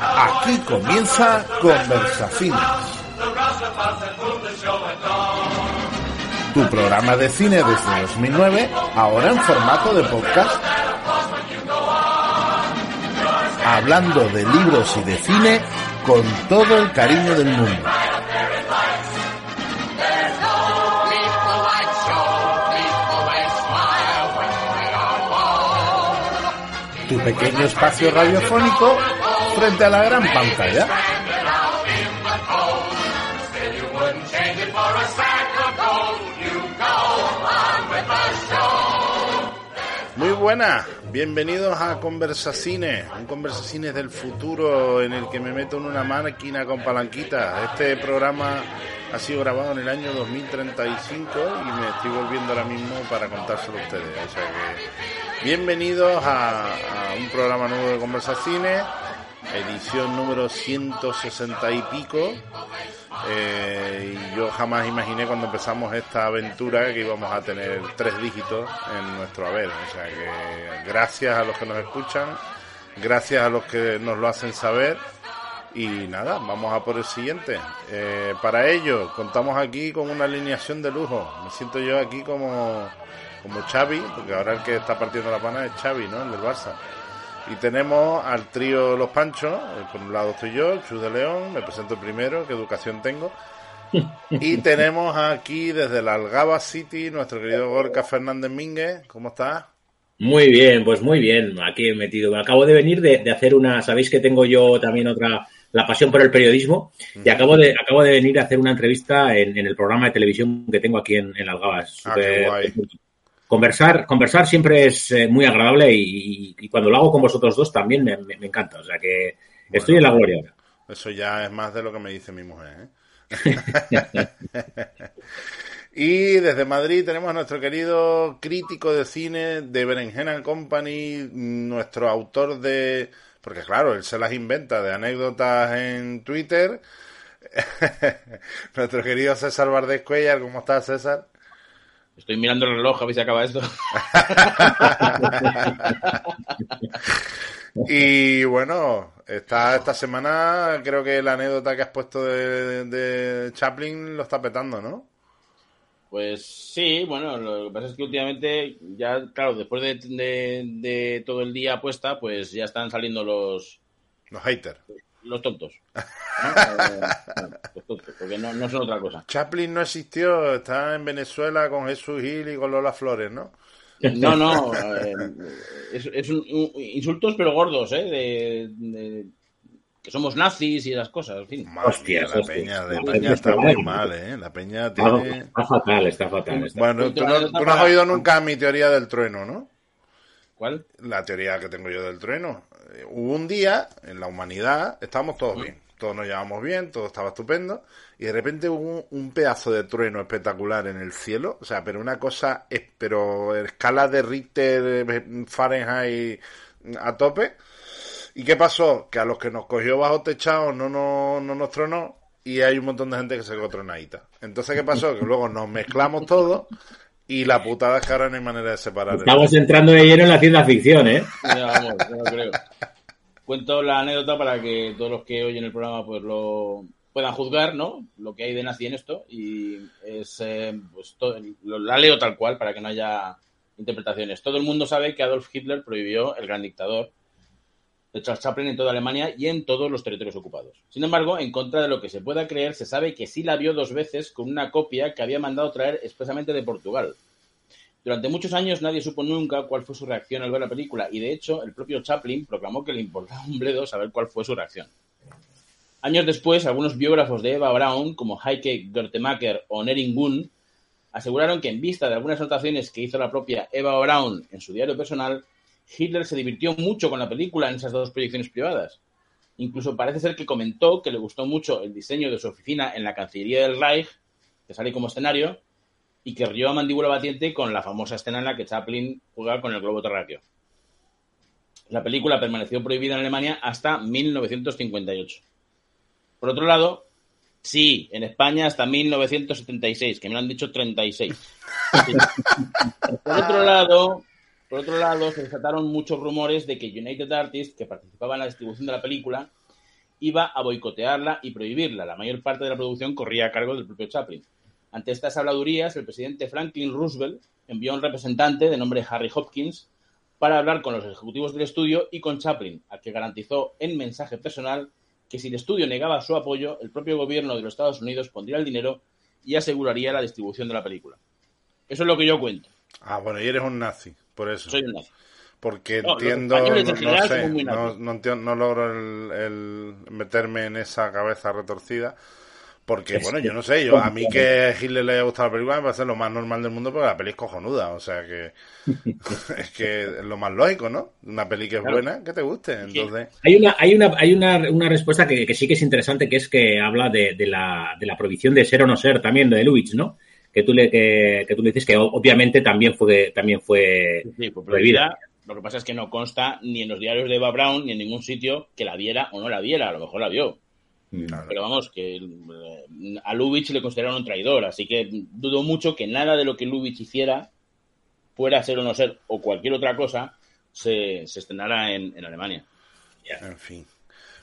Aquí comienza Conversaciones. Tu programa de cine desde 2009, ahora en formato de podcast. Hablando de libros y de cine con todo el cariño del mundo. Pequeño espacio radiofónico frente a la gran pantalla. Muy buenas, bienvenidos a Conversacines, un Conversacines del futuro en el que me meto en una máquina con palanquita. Este programa ha sido grabado en el año 2035 y me estoy volviendo ahora mismo para contárselo a ustedes. O sea que bienvenidos a, a un programa nuevo de Conversacines edición número 160 y pico. Eh, yo jamás imaginé cuando empezamos esta aventura que íbamos a tener tres dígitos en nuestro haber. O sea que gracias a los que nos escuchan, gracias a los que nos lo hacen saber. Y nada, vamos a por el siguiente. Eh, para ello, contamos aquí con una alineación de lujo. Me siento yo aquí como, como Xavi, porque ahora el que está partiendo la pana es Xavi, ¿no? El del Barça. Y tenemos al trío Los Panchos, eh, por un lado estoy yo, Chus de León, me presento primero, qué educación tengo. Y tenemos aquí desde la Algaba City nuestro querido Gorka Fernández Mínguez, ¿cómo estás? Muy bien, pues muy bien, aquí he metido. Acabo de venir de, de, hacer una, sabéis que tengo yo también otra, la pasión por el periodismo, y acabo de, acabo de venir a hacer una entrevista en, en el programa de televisión que tengo aquí en, en Algaba. Ah, qué guay. Conversar, conversar siempre es eh, muy agradable y, y, cuando lo hago con vosotros dos también me, me, me encanta. O sea que bueno, estoy en la gloria ahora. Eso ya es más de lo que me dice mi mujer. ¿eh? y desde Madrid tenemos a nuestro querido crítico de cine de Berenjena Company, nuestro autor de... Porque claro, él se las inventa de anécdotas en Twitter. nuestro querido César Vardés Cuellar, ¿cómo estás César? Estoy mirando el reloj a ver si acaba esto. y bueno, esta, esta semana creo que la anécdota que has puesto de, de Chaplin lo está petando, ¿no? Pues sí, bueno, lo que pasa es que últimamente, ya, claro, después de, de, de todo el día puesta, pues ya están saliendo los... Los haters. Los tontos. ¿no? eh, los tontos, porque no, no son otra cosa. Chaplin no existió, está en Venezuela con Jesús Gil y con Lola Flores, ¿no? No, no, eh, es, es un, un, insultos pero gordos, ¿eh? De, de, que somos nazis y esas cosas, en fin. Madre hostia, la hostia. peña, la peña está muy mal, ¿eh? La peña tiene... Está fatal, está fatal. Está... Bueno, tú no, tú no has oído nunca mi teoría del trueno, ¿no? ¿Cuál? La teoría que tengo yo del trueno. Hubo un día en la humanidad, estábamos todos bien, todos nos llevamos bien, todo estaba estupendo, y de repente hubo un pedazo de trueno espectacular en el cielo, o sea, pero una cosa, pero escala de Richter, Fahrenheit a tope. ¿Y qué pasó? Que a los que nos cogió bajo techado no, no, no nos tronó y hay un montón de gente que se quedó tronadita. Entonces, ¿qué pasó? Que luego nos mezclamos todos y la putada es que ahora no hay manera de separar. Estamos entrando de lleno en la ciencia ficción, ¿eh? Ya, vamos, ya lo creo. Cuento la anécdota para que todos los que oyen el programa pues lo puedan juzgar, ¿no? Lo que hay de nazi en esto y es, eh, pues, todo, la leo tal cual para que no haya interpretaciones. Todo el mundo sabe que Adolf Hitler prohibió el gran dictador de Charles Chaplin en toda Alemania y en todos los territorios ocupados. Sin embargo, en contra de lo que se pueda creer, se sabe que sí la vio dos veces con una copia que había mandado traer expresamente de Portugal. Durante muchos años nadie supo nunca cuál fue su reacción al ver la película y de hecho el propio Chaplin proclamó que le importaba un bledo saber cuál fue su reacción. Años después, algunos biógrafos de Eva Braun, como Heike Gertemacher o Nering Gunn, aseguraron que en vista de algunas anotaciones que hizo la propia Eva Braun en su diario personal, Hitler se divirtió mucho con la película en esas dos proyecciones privadas. Incluso parece ser que comentó que le gustó mucho el diseño de su oficina en la Cancillería del Reich, que sale como escenario, y que rió a mandíbula batiente con la famosa escena en la que Chaplin juega con el globo terráqueo. La película permaneció prohibida en Alemania hasta 1958. Por otro lado, sí, en España hasta 1976, que me lo han dicho 36. Por otro lado, Por otro lado, se desataron muchos rumores de que United Artists, que participaba en la distribución de la película, iba a boicotearla y prohibirla. La mayor parte de la producción corría a cargo del propio Chaplin. Ante estas habladurías, el presidente Franklin Roosevelt envió a un representante de nombre Harry Hopkins para hablar con los ejecutivos del estudio y con Chaplin, al que garantizó en mensaje personal que si el estudio negaba su apoyo, el propio gobierno de los Estados Unidos pondría el dinero y aseguraría la distribución de la película. Eso es lo que yo cuento. Ah, bueno, y eres un nazi, por eso. Soy un nazi. Porque No, entiendo, no, general sé, no, no entiendo- no logro el, el meterme en esa cabeza retorcida. Porque, Es bueno, yo no sé, yo a mí que a Hitler le haya gustado la película me parece lo más normal del mundo porque la peli es cojonuda, o sea que es que es lo más lógico, ¿no? Una peli que es Claro. buena, que te guste, entonces... Hay una, hay una, hay una, una respuesta que, que sí que es interesante, que es que habla de, de la, de la prohibición de ser o no ser también de Lubitsch, ¿no? Que tú le, que, que tú le dices que obviamente también fue, también fue Sí, fue prohibida. prohibida. Lo que pasa es que no consta ni en los diarios de Eva Brown ni en ningún sitio que la viera o no la viera. A lo mejor la vio. Pero vamos, que eh, a Lubitsch le consideraron un traidor. Así que dudo mucho que nada de lo que Lubitsch hiciera, fuera ser o no ser, o cualquier otra cosa, se, se estrenara en, en Alemania. En fin.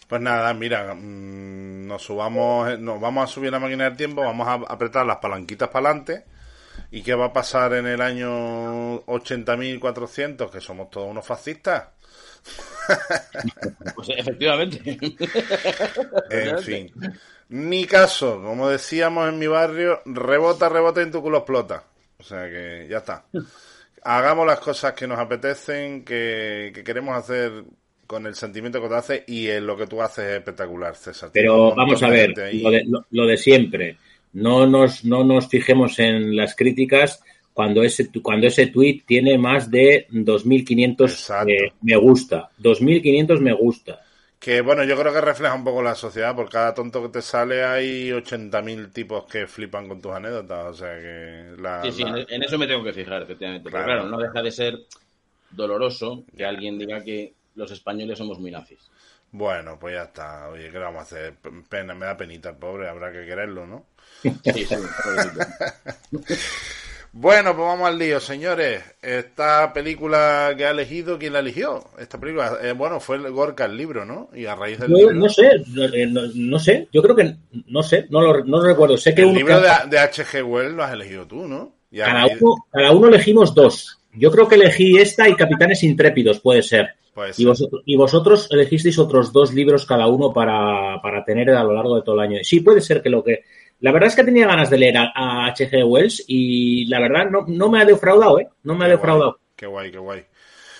Pues nada, mira, mm, nos subamos, nos vamos a subir la máquina del tiempo, vamos a apretar las palanquitas para adelante. ¿Y qué va a pasar en el año 80.400? Que somos todos unos fascistas. Pues efectivamente. En fin. Ni caso, como decíamos en mi barrio, rebota, rebota y en tu culo explota. O sea que ya está. Hagamos las cosas que nos apetecen, que, que queremos hacer con el sentimiento que te hace y en lo que tú haces es espectacular, César. Pero vamos a ver, lo de, lo, lo de siempre. No nos, no nos fijemos en las críticas cuando ese, tu- cuando ese tweet tiene más de 2.500 Exacto. eh, me gusta. 2.500 me gusta. Que bueno, yo creo que refleja un poco la sociedad. Por cada tonto que te sale hay 80.000 tipos que flipan con tus anécdotas. O sea que la, Sí, sí, la- en, eso me tengo que fijar, efectivamente. Pero claro, no deja de ser doloroso que alguien diga que los españoles somos muy nazis. Bueno, pues ya está. Oye, ¿qué le vamos a hacer? Pena, me da penita el pobre, habrá que quererlo, ¿no? Sí, sí, pobrecito. Bueno, pues vamos al lío, señores. Esta película que ha elegido, ¿quién la eligió? Esta película, eh, bueno, fue el Gorka el libro, ¿no? Y a raíz del Yo libro, no sé, no, eh, no- no sé, yo creo que no sé, no lo, no lo recuerdo. Sé que el uno- libro de, de H.G. Wells lo has elegido tú, ¿no? Y a cada, raíz- uno, cada uno elegimos dos. Yo creo que elegí esta y Capitanes Intrépidos, puede ser. Puede Y ser. vosotros, y vosotros elegisteis otros dos libros cada uno para, para tener a lo largo de todo el año. Sí, puede ser que lo que. La verdad es que tenía ganas de leer a, a H.G. Wells y la verdad no, no me ha defraudado, ¿eh? No me ha Qué defraudado. guay, Qué guay, qué guay.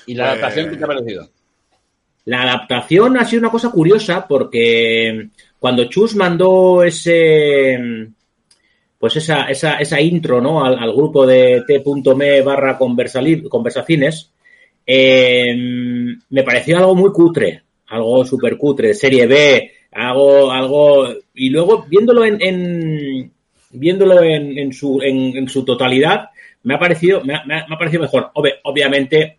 ¿Y la Pues- adaptación qué te ha parecido? La adaptación ha sido una cosa curiosa porque cuando Chus mandó ese pues esa, esa, esa intro ¿no? al, al grupo de t.me barra conversacines, eh, me pareció algo muy cutre, algo súper cutre, serie B, algo, algo, y luego viéndolo en, en viéndolo en, en su, en, en su totalidad, me ha parecido, me ha, me ha- parecido mejor. Obvi- obviamente,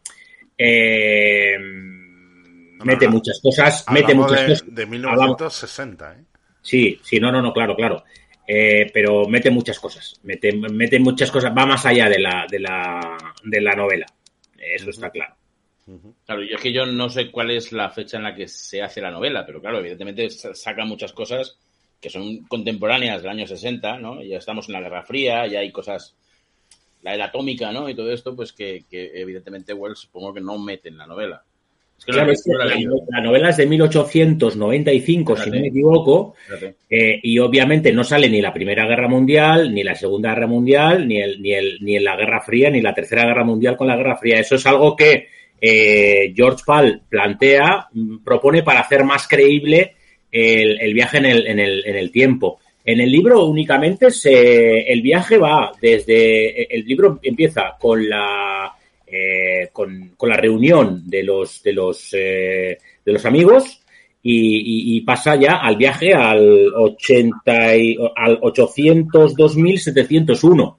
eh, mete no. muchas cosas, mete muchas de, cosas. de 1960, ¿eh? Sí, sí, no, no, no, claro, claro. Eh, pero mete muchas cosas, mete, mete muchas cosas, va más allá de la, de la, de la novela. Eso está claro. Claro, yo es que yo no sé cuál es la fecha en la que se hace la novela, pero claro, evidentemente sa- saca muchas cosas que son contemporáneas del año 60, ¿no? Ya estamos en la Guerra Fría, ya hay cosas, la era atómica, ¿no? Y todo esto, pues que, que evidentemente Wells supongo que no mete en la novela. Es que no- Claro, no la novela es de 1895, si no me equivoco, eh, y obviamente no sale ni la Primera Guerra Mundial, ni la Segunda Guerra Mundial, ni, el, ni, el, ni la Guerra Fría, ni la Tercera Guerra Mundial con la Guerra Fría. Eso es algo que eh, George Pal plantea, mm, propone para hacer más creíble el, el viaje en el, en, el, en el tiempo. En el libro únicamente se, el viaje va desde, el libro empieza con la, eh, con, con la reunión de los, de los, eh, de los amigos y, pasa ya al viaje al 80 y- al 802.701.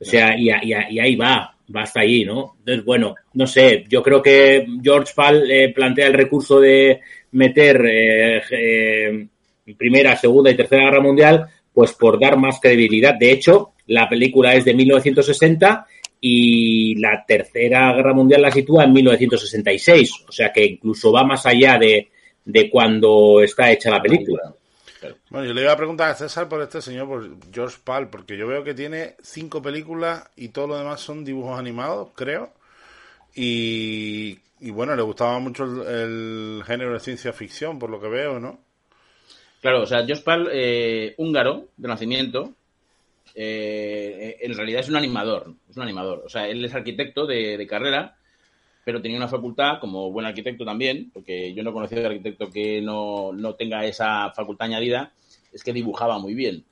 O sea, y, y ahí va, va hasta ahí, ¿no? Entonces, bueno, no sé, yo creo que George Pal eh, plantea el recurso de meter eh, Primera, Segunda y Tercera Guerra Mundial, pues por dar más credibilidad. De hecho, la película es de 1960 y la Tercera Guerra Mundial la sitúa en 1966, o sea que incluso va más allá de, de cuando está hecha la película. Bueno, yo le iba a preguntar a César por este señor, por George Pal, porque yo veo que tiene cinco películas y todo lo demás son dibujos animados, creo. Y, bueno, le gustaba mucho el, género de ciencia ficción, por lo que veo, ¿no? Claro, o sea, George Pal, eh, húngaro de nacimiento, eh, en realidad es un animador, es un animador. O sea, él es arquitecto de, carrera, pero tenía una facultad como buen arquitecto también, porque yo no conocía de arquitecto que no, tenga esa facultad añadida, es que dibujaba muy bien.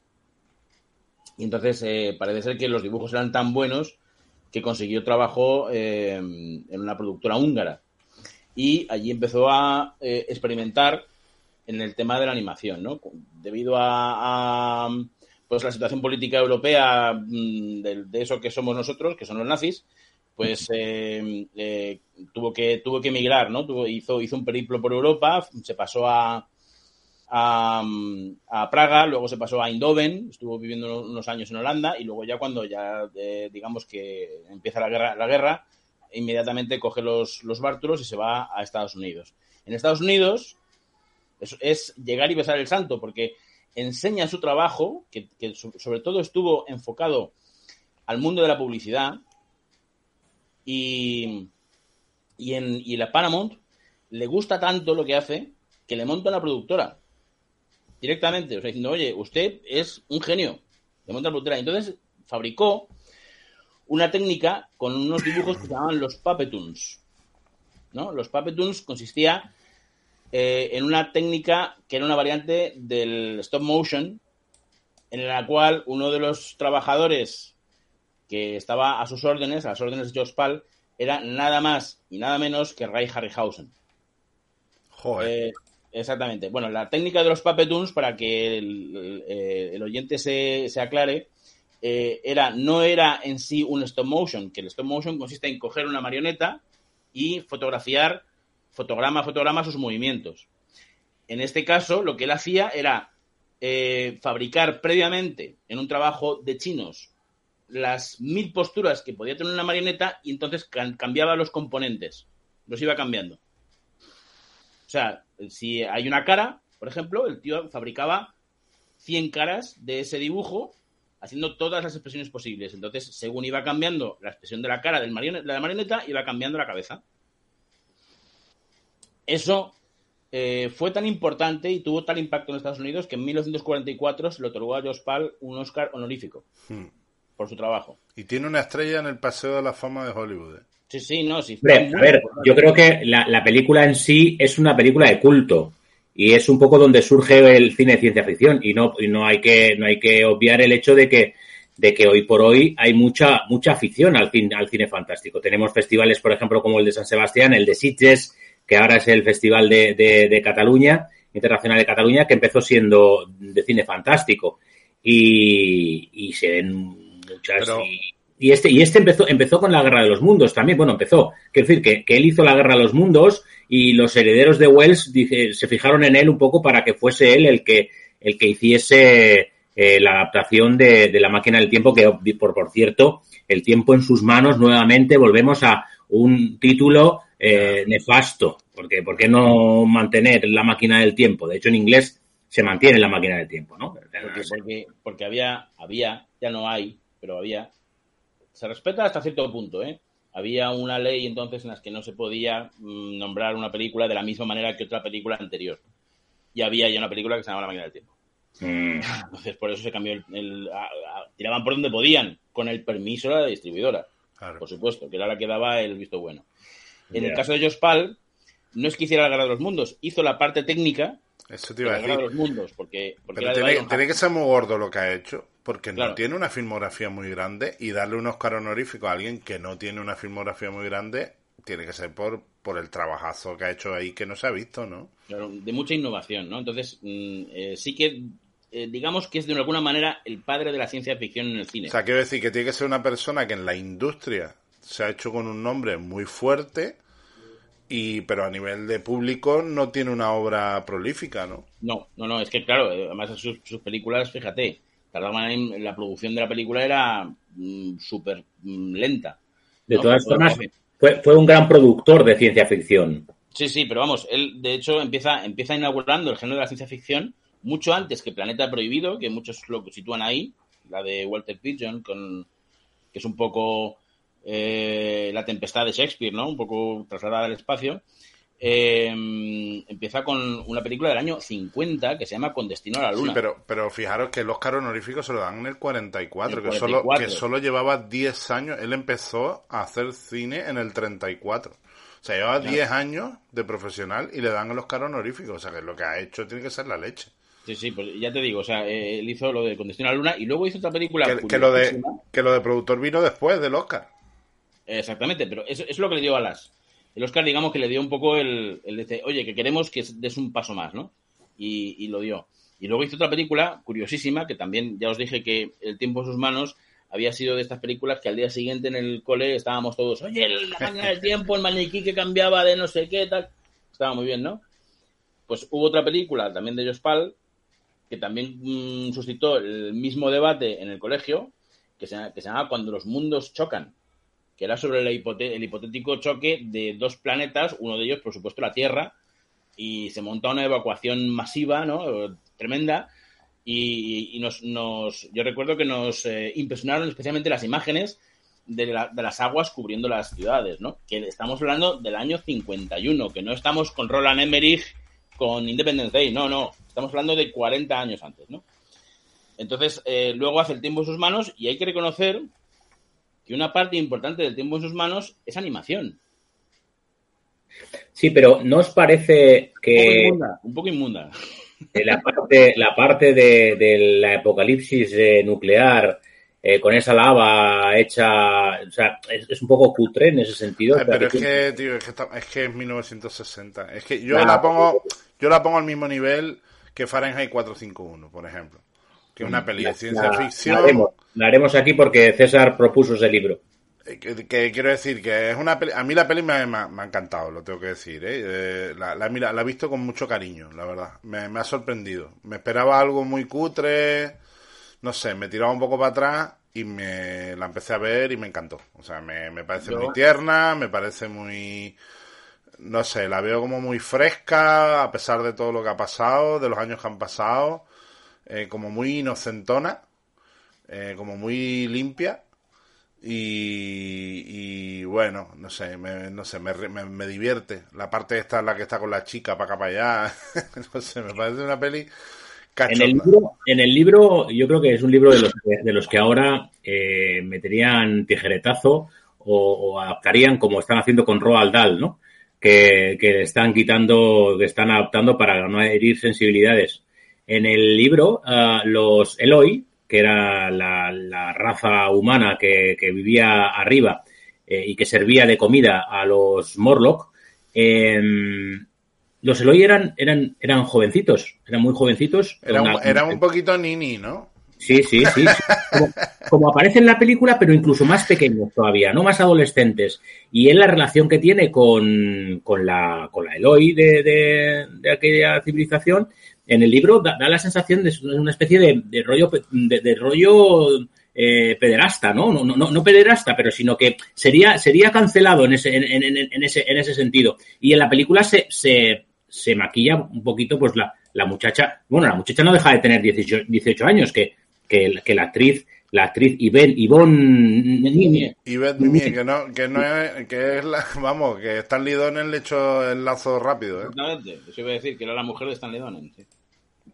Y entonces eh, parece ser que los dibujos eran tan buenos que consiguió trabajo eh, en una productora húngara. Y allí empezó a experimentar en el tema de la animación, ¿no? Debido a pues la situación política europea mm, de, eso que somos nosotros, que son los nazis, pues eh, eh, tuvo que tuvo que emigrar, ¿no? Tuvo, hizo, hizo un periplo por Europa, se pasó a, a, Praga, luego se pasó a Eindhoven, estuvo viviendo unos años en Holanda y luego ya cuando ya eh, digamos que empieza la guerra, la guerra inmediatamente coge los, los bártulos y se va a Estados Unidos. En Estados Unidos es, es llegar y besar el santo, porque enseña su trabajo, que, sobre todo estuvo enfocado al mundo de la publicidad, y, y, en, y la Paramount le gusta tanto lo que hace que le monta la productora directamente, o sea, diciendo, oye, usted es un genio, le monta la productora. Entonces fabricó una técnica con unos dibujos que se llamaban los Puppetoons. ¿no? Los Puppetoons consistía eh, en una técnica que era una variante del stop motion, en la cual uno de los trabajadores que estaba a sus órdenes, a las órdenes de George Pal, era nada más y nada menos que Ray Harryhausen. Joder. Eh, exactamente. Bueno, la técnica de los Puppetoons, para que el, eh, oyente se, se aclare, era, no era en sí un stop motion, que el stop motion consiste en coger una marioneta y fotografiar fotograma fotograma sus movimientos. En este caso, lo que él hacía era eh, fabricar previamente en un trabajo de chinos las mil posturas que podía tener una marioneta y entonces cambiaba los componentes, los iba cambiando. O sea, si hay una cara, por ejemplo, el tío fabricaba 100 caras de ese dibujo haciendo todas las expresiones posibles. Entonces, según iba cambiando la expresión de la cara del de la marioneta, iba cambiando la cabeza. Eso eh, fue tan importante y tuvo tal impacto en Estados Unidos que en 1944 se le otorgó a Josh Pal un Oscar honorífico hmm. por su trabajo. Y tiene una estrella en el Paseo de la Fama de Hollywood. ¿eh? Sí, sí, no, sí. a ver, yo creo que la, película en sí es una película de culto y es un poco donde surge el cine de ciencia ficción y no, y no hay que no hay que obviar el hecho de que de que hoy por hoy hay mucha mucha afición al cine al cine fantástico. Tenemos festivales, por ejemplo, como el de San Sebastián, el de Sitges, que ahora es el Festival de, de, Cataluña, Internacional de Cataluña, que empezó siendo de cine fantástico. Y, y se ven muchas. Y, este, y este empezó, empezó con la Guerra de los Mundos también. Bueno, empezó. Quiero decir que, que él hizo la Guerra de los Mundos y los herederos de Wells se fijaron en él un poco para que fuese él el que, el que hiciese eh, la adaptación de, de, la máquina del tiempo, que por, por cierto, el tiempo en sus manos, nuevamente volvemos a un título eh, nefasto, porque ¿por qué no mantener la máquina del tiempo? De hecho, en inglés se mantiene la máquina del tiempo, ¿no? Porque, porque, había, había, ya no hay, pero había, se respeta hasta cierto punto, ¿eh? Había una ley entonces en la que no se podía mm, nombrar una película de la misma manera que otra película anterior. Y había ya una película que se llamaba La máquina del tiempo. Mm. Entonces, por eso se cambió el. tiraban por donde podían, con el permiso de la distribuidora. Por supuesto, que era la que daba el visto bueno. En el caso de Josh Pal, no es que hiciera la Guerra de los Mundos, hizo la parte técnica Eso te iba de la Guerra de los Mundos. Porque, Pero tiene, que ser muy gordo lo que ha hecho, porque no tiene una filmografía muy grande y darle un Oscar honorífico a alguien que no tiene una filmografía muy grande tiene que ser por, por el trabajazo que ha hecho ahí que no se ha visto, ¿no? Claro, de mucha innovación, ¿no? Entonces, mm, eh, sí que eh, digamos que es de alguna manera el padre de la ciencia ficción en el cine. O sea, quiero decir que tiene que ser una persona que en la industria se ha hecho con un nombre muy fuerte, y pero a nivel de público no tiene una obra prolífica, ¿no? No, no, no, es que claro, además sus, sus películas, fíjate, tardaban en, la producción de la película era mm, súper mm, lenta. De ¿no? todas formas, fue, fue un gran productor de ciencia ficción. Sí, sí, pero vamos, él de hecho empieza, empieza inaugurando el género de la ciencia ficción mucho antes que Planeta Prohibido, que muchos lo sitúan ahí, la de Walter Pigeon, con, que es un poco eh, la tempestad de Shakespeare, ¿no? Un poco trasladada al espacio. Eh, empieza con una película del año 50 que se llama Con Destino a la Sí, Luna. pero, pero fijaros que el Oscar honorífico se lo dan en el 44, El Que, solo, 44. que solo llevaba 10 años. Él empezó a hacer cine en el 34. O sea, llevaba 10 años de profesional y le dan el Oscar honorífico. O sea, que lo que ha hecho tiene que ser la leche. Sí, sí, pues ya te digo, o sea, eh, él hizo lo de Con Destino a la Luna y luego hizo otra película. Que, que lo de, que lo de productor vino después del Oscar. Exactamente, pero eso es lo que le dio a las. El Oscar, digamos que le dio un poco el, el de, oye, que queremos que des un paso más, ¿no? Y, y lo dio. Y luego hizo otra película curiosísima, que también ya os dije que El tiempo en sus manos había sido de estas películas que al día siguiente en el cole estábamos todos, oye, la máquina del tiempo, el maniquí que cambiaba de no sé qué, tal. Estaba muy bien, ¿no? Pues hubo otra película también de Jospal que también mm, suscitó el mismo debate en el colegio, que se, que se llama Cuando los mundos chocan que era sobre el, hipotético choque de dos planetas, uno de ellos, por supuesto, la Tierra, y se monta una evacuación masiva, ¿no? Tremenda, y, nos, nos- yo recuerdo que nos eh, impresionaron especialmente las imágenes de las aguas cubriendo las ciudades, ¿no? Que estamos hablando del año 51, que no estamos con Roland Emmerich, con Independence Day, no, no, estamos hablando de 40 años antes, ¿no? Entonces, eh, luego hace el tiempo en sus manos y hay que reconocer que una parte importante del tiempo en sus manos es animación. Sí, pero ¿no os parece Un poco que inmunda. Un poco inmunda. eh, la parte, la parte de, de la apocalipsis eh, nuclear eh, con esa lava hecha, o sea, es, es un poco cutre en ese sentido? Ay, sea, pero es que- que, tío, es que, está- es que es 1960. Es que yo Claro. la pongo yo la pongo al mismo nivel que Fahrenheit 451, por ejemplo. Que es una peli de ciencia la- ficción. La haremos, la haremos aquí porque César propuso ese libro. Eh, Que, que quiero decir que es una peli, a mí la peli me, me ha- me ha encantado, lo tengo que decir. ¿eh? Eh, la, la, mira, la he visto con mucho cariño, la verdad. Me, me ha sorprendido. Me esperaba algo muy cutre, no sé, me tiraba un poco para atrás y me la empecé a ver y me encantó. O sea, me, me parece Yo- muy tierna, me parece muy... No sé, la veo como muy fresca, a pesar de todo lo que ha pasado, de los años que han pasado, eh, como muy inocentona, eh, como muy limpia. Y, y bueno, no sé, me, no sé, me, me, me divierte. La parte esta, la que está con la chica para acá para allá, no sé, me parece una peli En el, libro, en el libro, yo creo que es un libro de los que, de los que ahora eh, meterían tijeretazo o, o adaptarían como están haciendo con Roald Dahl, ¿no? Que, que están quitando, que están adaptando para no herir sensibilidades. En el libro, ah, los Eloi, que era la, la raza humana que, que vivía arriba eh, y que servía de comida a los Morlock, em, los Eloi eran, eran, eran jovencitos, eran muy jovencitos. Era un, Una- era un poquito nini, ¿no? Sí, sí, sí. sí. Como, como aparece en la película, pero incluso más pequeños todavía, no más adolescentes. Y en la relación que tiene con, con la, con la Eloy de, de, de aquella civilización, en el libro da, da la sensación de una especie de, de rollo, pe- de, de rollo eh, pederasta, ¿no? No, no, no no pederasta, pero sino que sería, sería cancelado en ese, en, en- ese, en ese sentido. Y en la película se, se, se maquilla un poquito, pues la, la muchacha, bueno, la muchacha no deja de tener 18, 18 años, que, que, que la actriz, la actriz Ivonne, Ivonne Y Beth Mimie, que no, que no es, que es la, vamos, que Stan Lidones le echó el lazo rápido, ¿eh? Exactamente. Eso iba a decir que era la mujer de Stanley Donen. sí.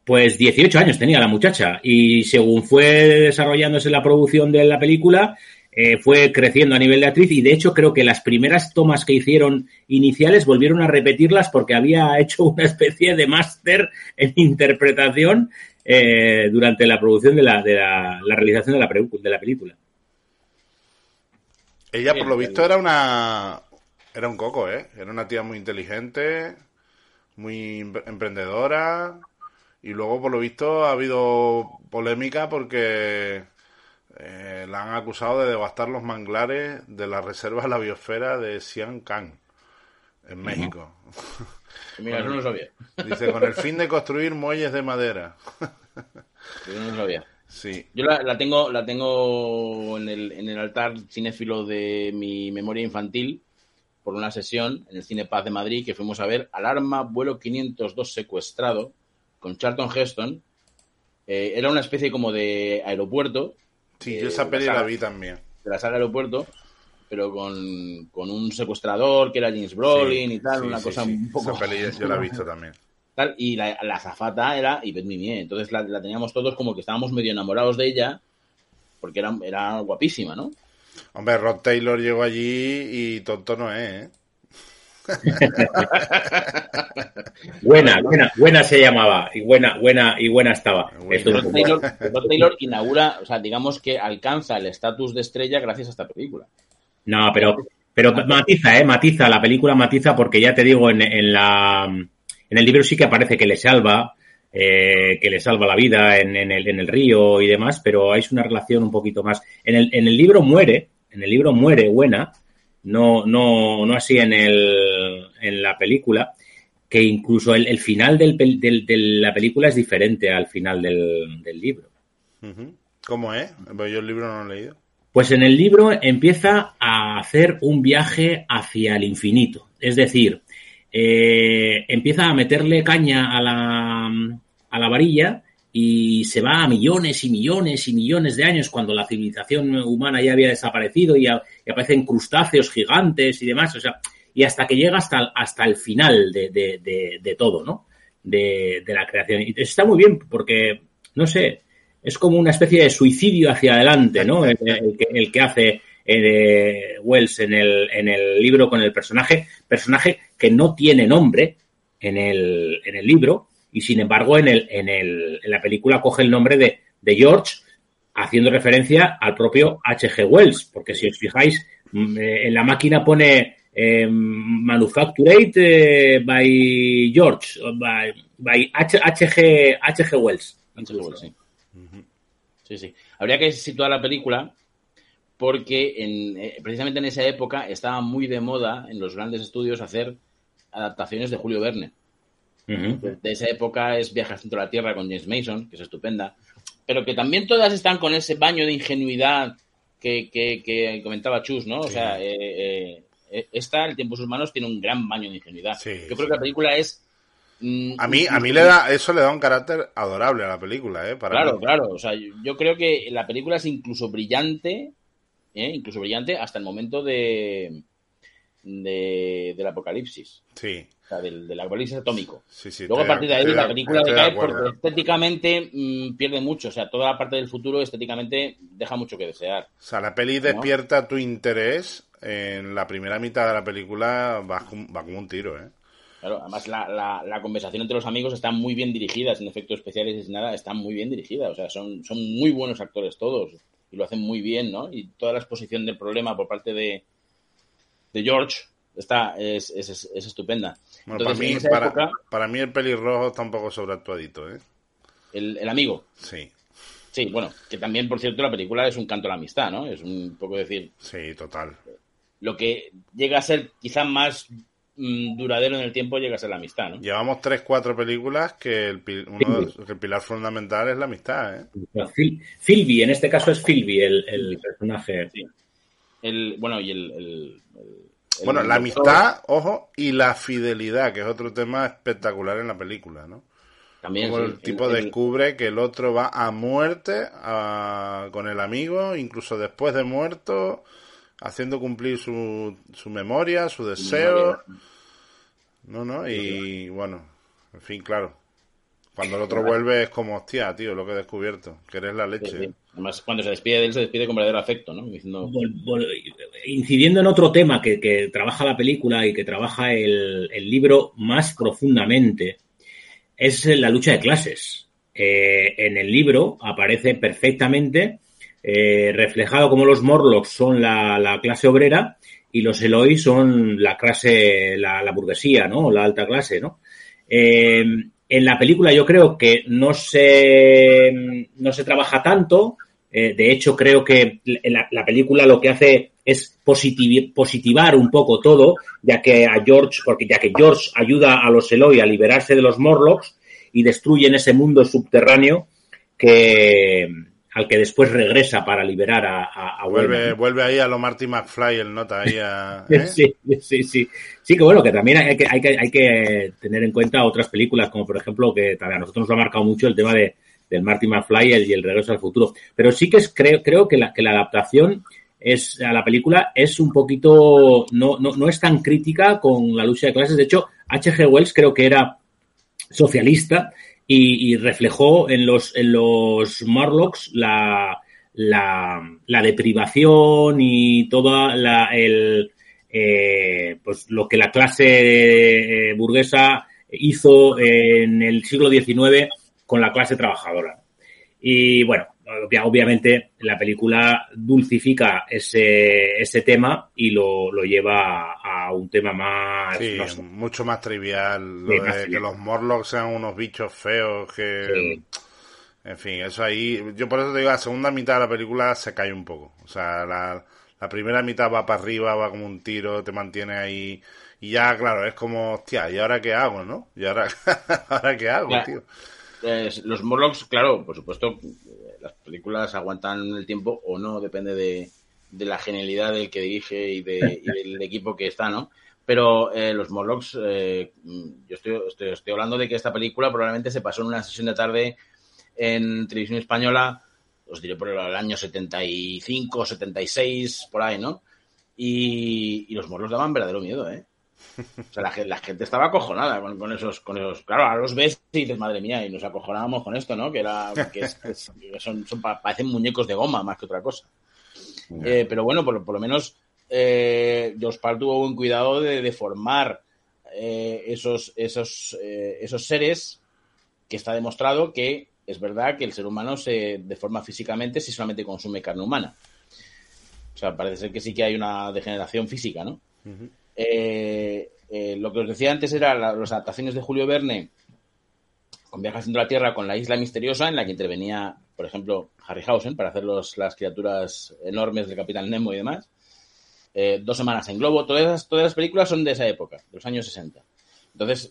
Pues 18 años tenía la muchacha y según fue desarrollándose la producción de la película, eh, fue creciendo a nivel de actriz y de hecho creo que las primeras tomas que hicieron iniciales volvieron a repetirlas porque había hecho una especie de máster en interpretación eh, durante la producción de la, de la, la realización de la, pre- de la película. Ella, por lo visto, era una. Era un coco, ¿eh? Era una tía muy inteligente, muy em- emprendedora. Y luego, por lo visto, ha habido polémica porque eh, la han acusado de devastar los manglares de la reserva de la biosfera de Sian Kang, en México. Mira, eso no lo sabía. Dice, con el fin de construir muelles de madera. Yo no lo sabía. Sí. Yo la, la tengo, la tengo en el, en el altar cinéfilo de mi memoria infantil por una sesión en el Cine Paz de Madrid que fuimos a ver Alarma Vuelo 502 secuestrado con Charlton Heston. Eh, era una especie como de aeropuerto. Sí, eh, yo esa peli la vi también. de la saga Aeropuerto, pero con, con un secuestrador que era James Brolin Sí, y tal, sí, una sí, cosa un poco... Esa peli yo la he visto también. tal, y la, la azafata era Yvette Mimier, entonces la, la teníamos todos como que estábamos medio enamorados de ella, porque era, era guapísima, ¿no? Hombre, Rod Taylor llegó allí y tonto no es, ¿eh? Buena, buena, buena se llamaba y buena, buena y buena estaba. Buena. Esto- Rod Taylor, Rod Taylor inaugura, o sea, digamos que alcanza el estatus de estrella gracias a esta película. No, pero, pero matiza, ¿eh? Matiza, la película matiza porque ya te digo, en, en la, en el libro sí que aparece que le salva, eh, que le salva la vida en, en el, en el río y demás, pero es una relación un poquito más. En el, en el libro muere, en el libro muere buena, no, no, no así en el, en la película, que incluso el, el final del, del- de la película es diferente al final del, del libro. ¿Cómo es? Pues yo el libro no lo he leído. Pues en el libro empieza a hacer un viaje hacia el infinito. Es decir, eh, empieza a meterle caña a la, a la varilla y se va a millones y millones y millones de años cuando la civilización humana ya había desaparecido y, aparecen crustáceos gigantes y demás. O sea, y hasta que llega hasta, hasta el final de, de- todo, ¿no? De, la creación. Y está muy bien porque, no sé, es como una especie de suicidio hacia adelante, ¿no? El, el que, el que hace eh, Wells en el, en el libro con el personaje, personaje que no tiene nombre en el, en el libro y sin embargo en, el, en, el, en la película coge el nombre de, de George haciendo referencia al propio H.G. Wells, porque si os fijáis, mm, eh, en la máquina pone eh, Manufactured eh, by George, by, by H- H.G. H.G. Wells. H.G. sí. Sí, sí. Habría que situar la película porque en, eh, precisamente en esa época estaba muy de moda en los grandes estudios hacer adaptaciones de Julio Verne. De, de esa época es Viaje al centro de la Tierra con James Mason, que es estupenda, pero que también todas están con ese baño de ingenuidad que, que- que comentaba Chus, ¿no? O sea, eh, eh, esta, El tiempo en sus manos, tiene un gran baño de ingenuidad. Sí, Yo creo sí. que la película es... mm, A mí, a mí le da, eso le da un carácter adorable a la película, ¿eh? Para Claro, mí. claro. O sea, yo, yo creo que la película es incluso brillante, ¿eh? incluso brillante hasta el momento de, de del apocalipsis, Sí, o sea, del, del apocalipsis atómico. sí, sí. Luego a partir de ahí la película decae porque estéticamente mm, pierde mucho. O sea, toda la parte del futuro estéticamente deja mucho que desear. O sea, la peli despierta tu interés en la primera mitad de la película, va como, va como un tiro, ¿eh? Claro, además la, la, la conversación entre los amigos está muy bien dirigida, sin efectos especiales y sin nada, está muy bien dirigida. O sea, son, son muy buenos actores todos y lo hacen muy bien, ¿no? Y toda la exposición del problema por parte de, de George está, es, es, es- es estupenda. Bueno, Entonces, para, mí, para, para mí el pelirrojo está un poco sobreactuadito, ¿eh? el, el amigo, Sí, sí, bueno, que también, por cierto, la película es un canto a la amistad, ¿no? Es un poco decir, sí, total. lo que llega a ser quizá más mm, duradero en el tiempo llega a ser la amistad, ¿no? Llevamos tres, cuatro películas que el, uno que el pilar fundamental es la amistad, ¿eh? Phil- Philby, en este caso es Philby el, el personaje. Sí. El, bueno, y el... el- el- el Bueno, la amistad, ojo, y la fidelidad, que es otro tema espectacular en la película, ¿no? También, Como sí. el tipo El- descubre que el otro va a muerte a- con el amigo, incluso después de muerto, haciendo cumplir su, su memoria, su deseo. No, no, y bueno, en fin, claro. Cuando el otro vuelve es como, hostia, tío, lo que he descubierto, que eres la Sí, leche. sí. Además, cuando se despide de él, se despide con verdadero afecto, ¿no? Diciendo, Vol- vol- incidiendo en otro tema que, que trabaja la película y que trabaja el, el libro más profundamente, es la lucha de clases. Eh, en el libro aparece perfectamente eh, reflejado como los Morlocks son la, la clase obrera y los Eloy son la clase, la, la burguesía, ¿no? La alta clase, ¿no? Eh, en la película yo creo que no se, no se trabaja tanto. Eh, de hecho, creo que la, la película lo que hace es positivi- positivar un poco todo, ya que a George, porque ya que George ayuda a los Eloy a liberarse de los Morlocks y destruyen ese mundo subterráneo que al que después regresa para liberar a, a, vuelve, vuelve ahí a lo Marty McFly el nota ahí a, ¿eh? sí, sí, sí. Sí, que bueno, que también hay que, hay que, hay que tener en cuenta otras películas, como por ejemplo, que a nosotros nos ha marcado mucho el tema de, del Marty McFly y el, Regreso al Futuro. Pero sí que es, creo, creo que la, que la adaptación es, a la película es un poquito, no, no, no es tan crítica con la lucha de clases. De hecho, H.G. Wells creo que era socialista y, reflejó en los, en los Morlocks la, la, la deprivación y toda la, el, eh, pues lo que la clase eh, burguesa hizo en el siglo XIX con la clase trabajadora. Y bueno, obviamente la película dulcifica ese, ese tema y lo, lo lleva a, un tema más... mucho más trivial. Lo de que los Morlocks sean unos bichos feos que... En fin, eso ahí... Yo por eso te digo, la segunda mitad de la película se cae un poco. O sea, la, la primera mitad va para arriba, va como un tiro, te mantiene ahí... Y ya, claro, es como, hostia, ¿y ahora qué hago, no? ¿Y ahora, ¿ahora qué hago, tío? los Morlocks, claro, por supuesto, las películas aguantan el tiempo o no, depende de, la genialidad del que dirige y, del equipo que está, ¿no? Pero eh, los Morlocks, eh, yo estoy, estoy, hablando de que esta película probablemente se pasó en una sesión de tarde en televisión española, os diré por el año 75, 76, por ahí, ¿no? Y, y los Morlocks daban verdadero miedo, ¿eh? O sea, la, gente estaba acojonada con, esos, con esos. Claro, a los ves y dices, madre mía, y nos acojonábamos con esto, ¿no? Que era, que, son, parecen muñecos de goma más que otra cosa. Eh, pero bueno, por, lo menos eh, Jospal tuvo buen cuidado de, de formar eh, esos, esos, eh, esos seres que está demostrado que es verdad que el ser humano se deforma físicamente si solamente consume carne humana. O sea, parece ser que sí que hay una degeneración física, ¿no? Eh, eh, lo que os decía antes era las adaptaciones de Julio Verne con dentro de la Tierra con la Isla Misteriosa, en la que intervenía, por ejemplo, Harryhausen para hacer las criaturas enormes del Capitán Nemo y demás. Eh, dos semanas en globo, todas las, todas las películas son de esa época, de los años 60. Entonces,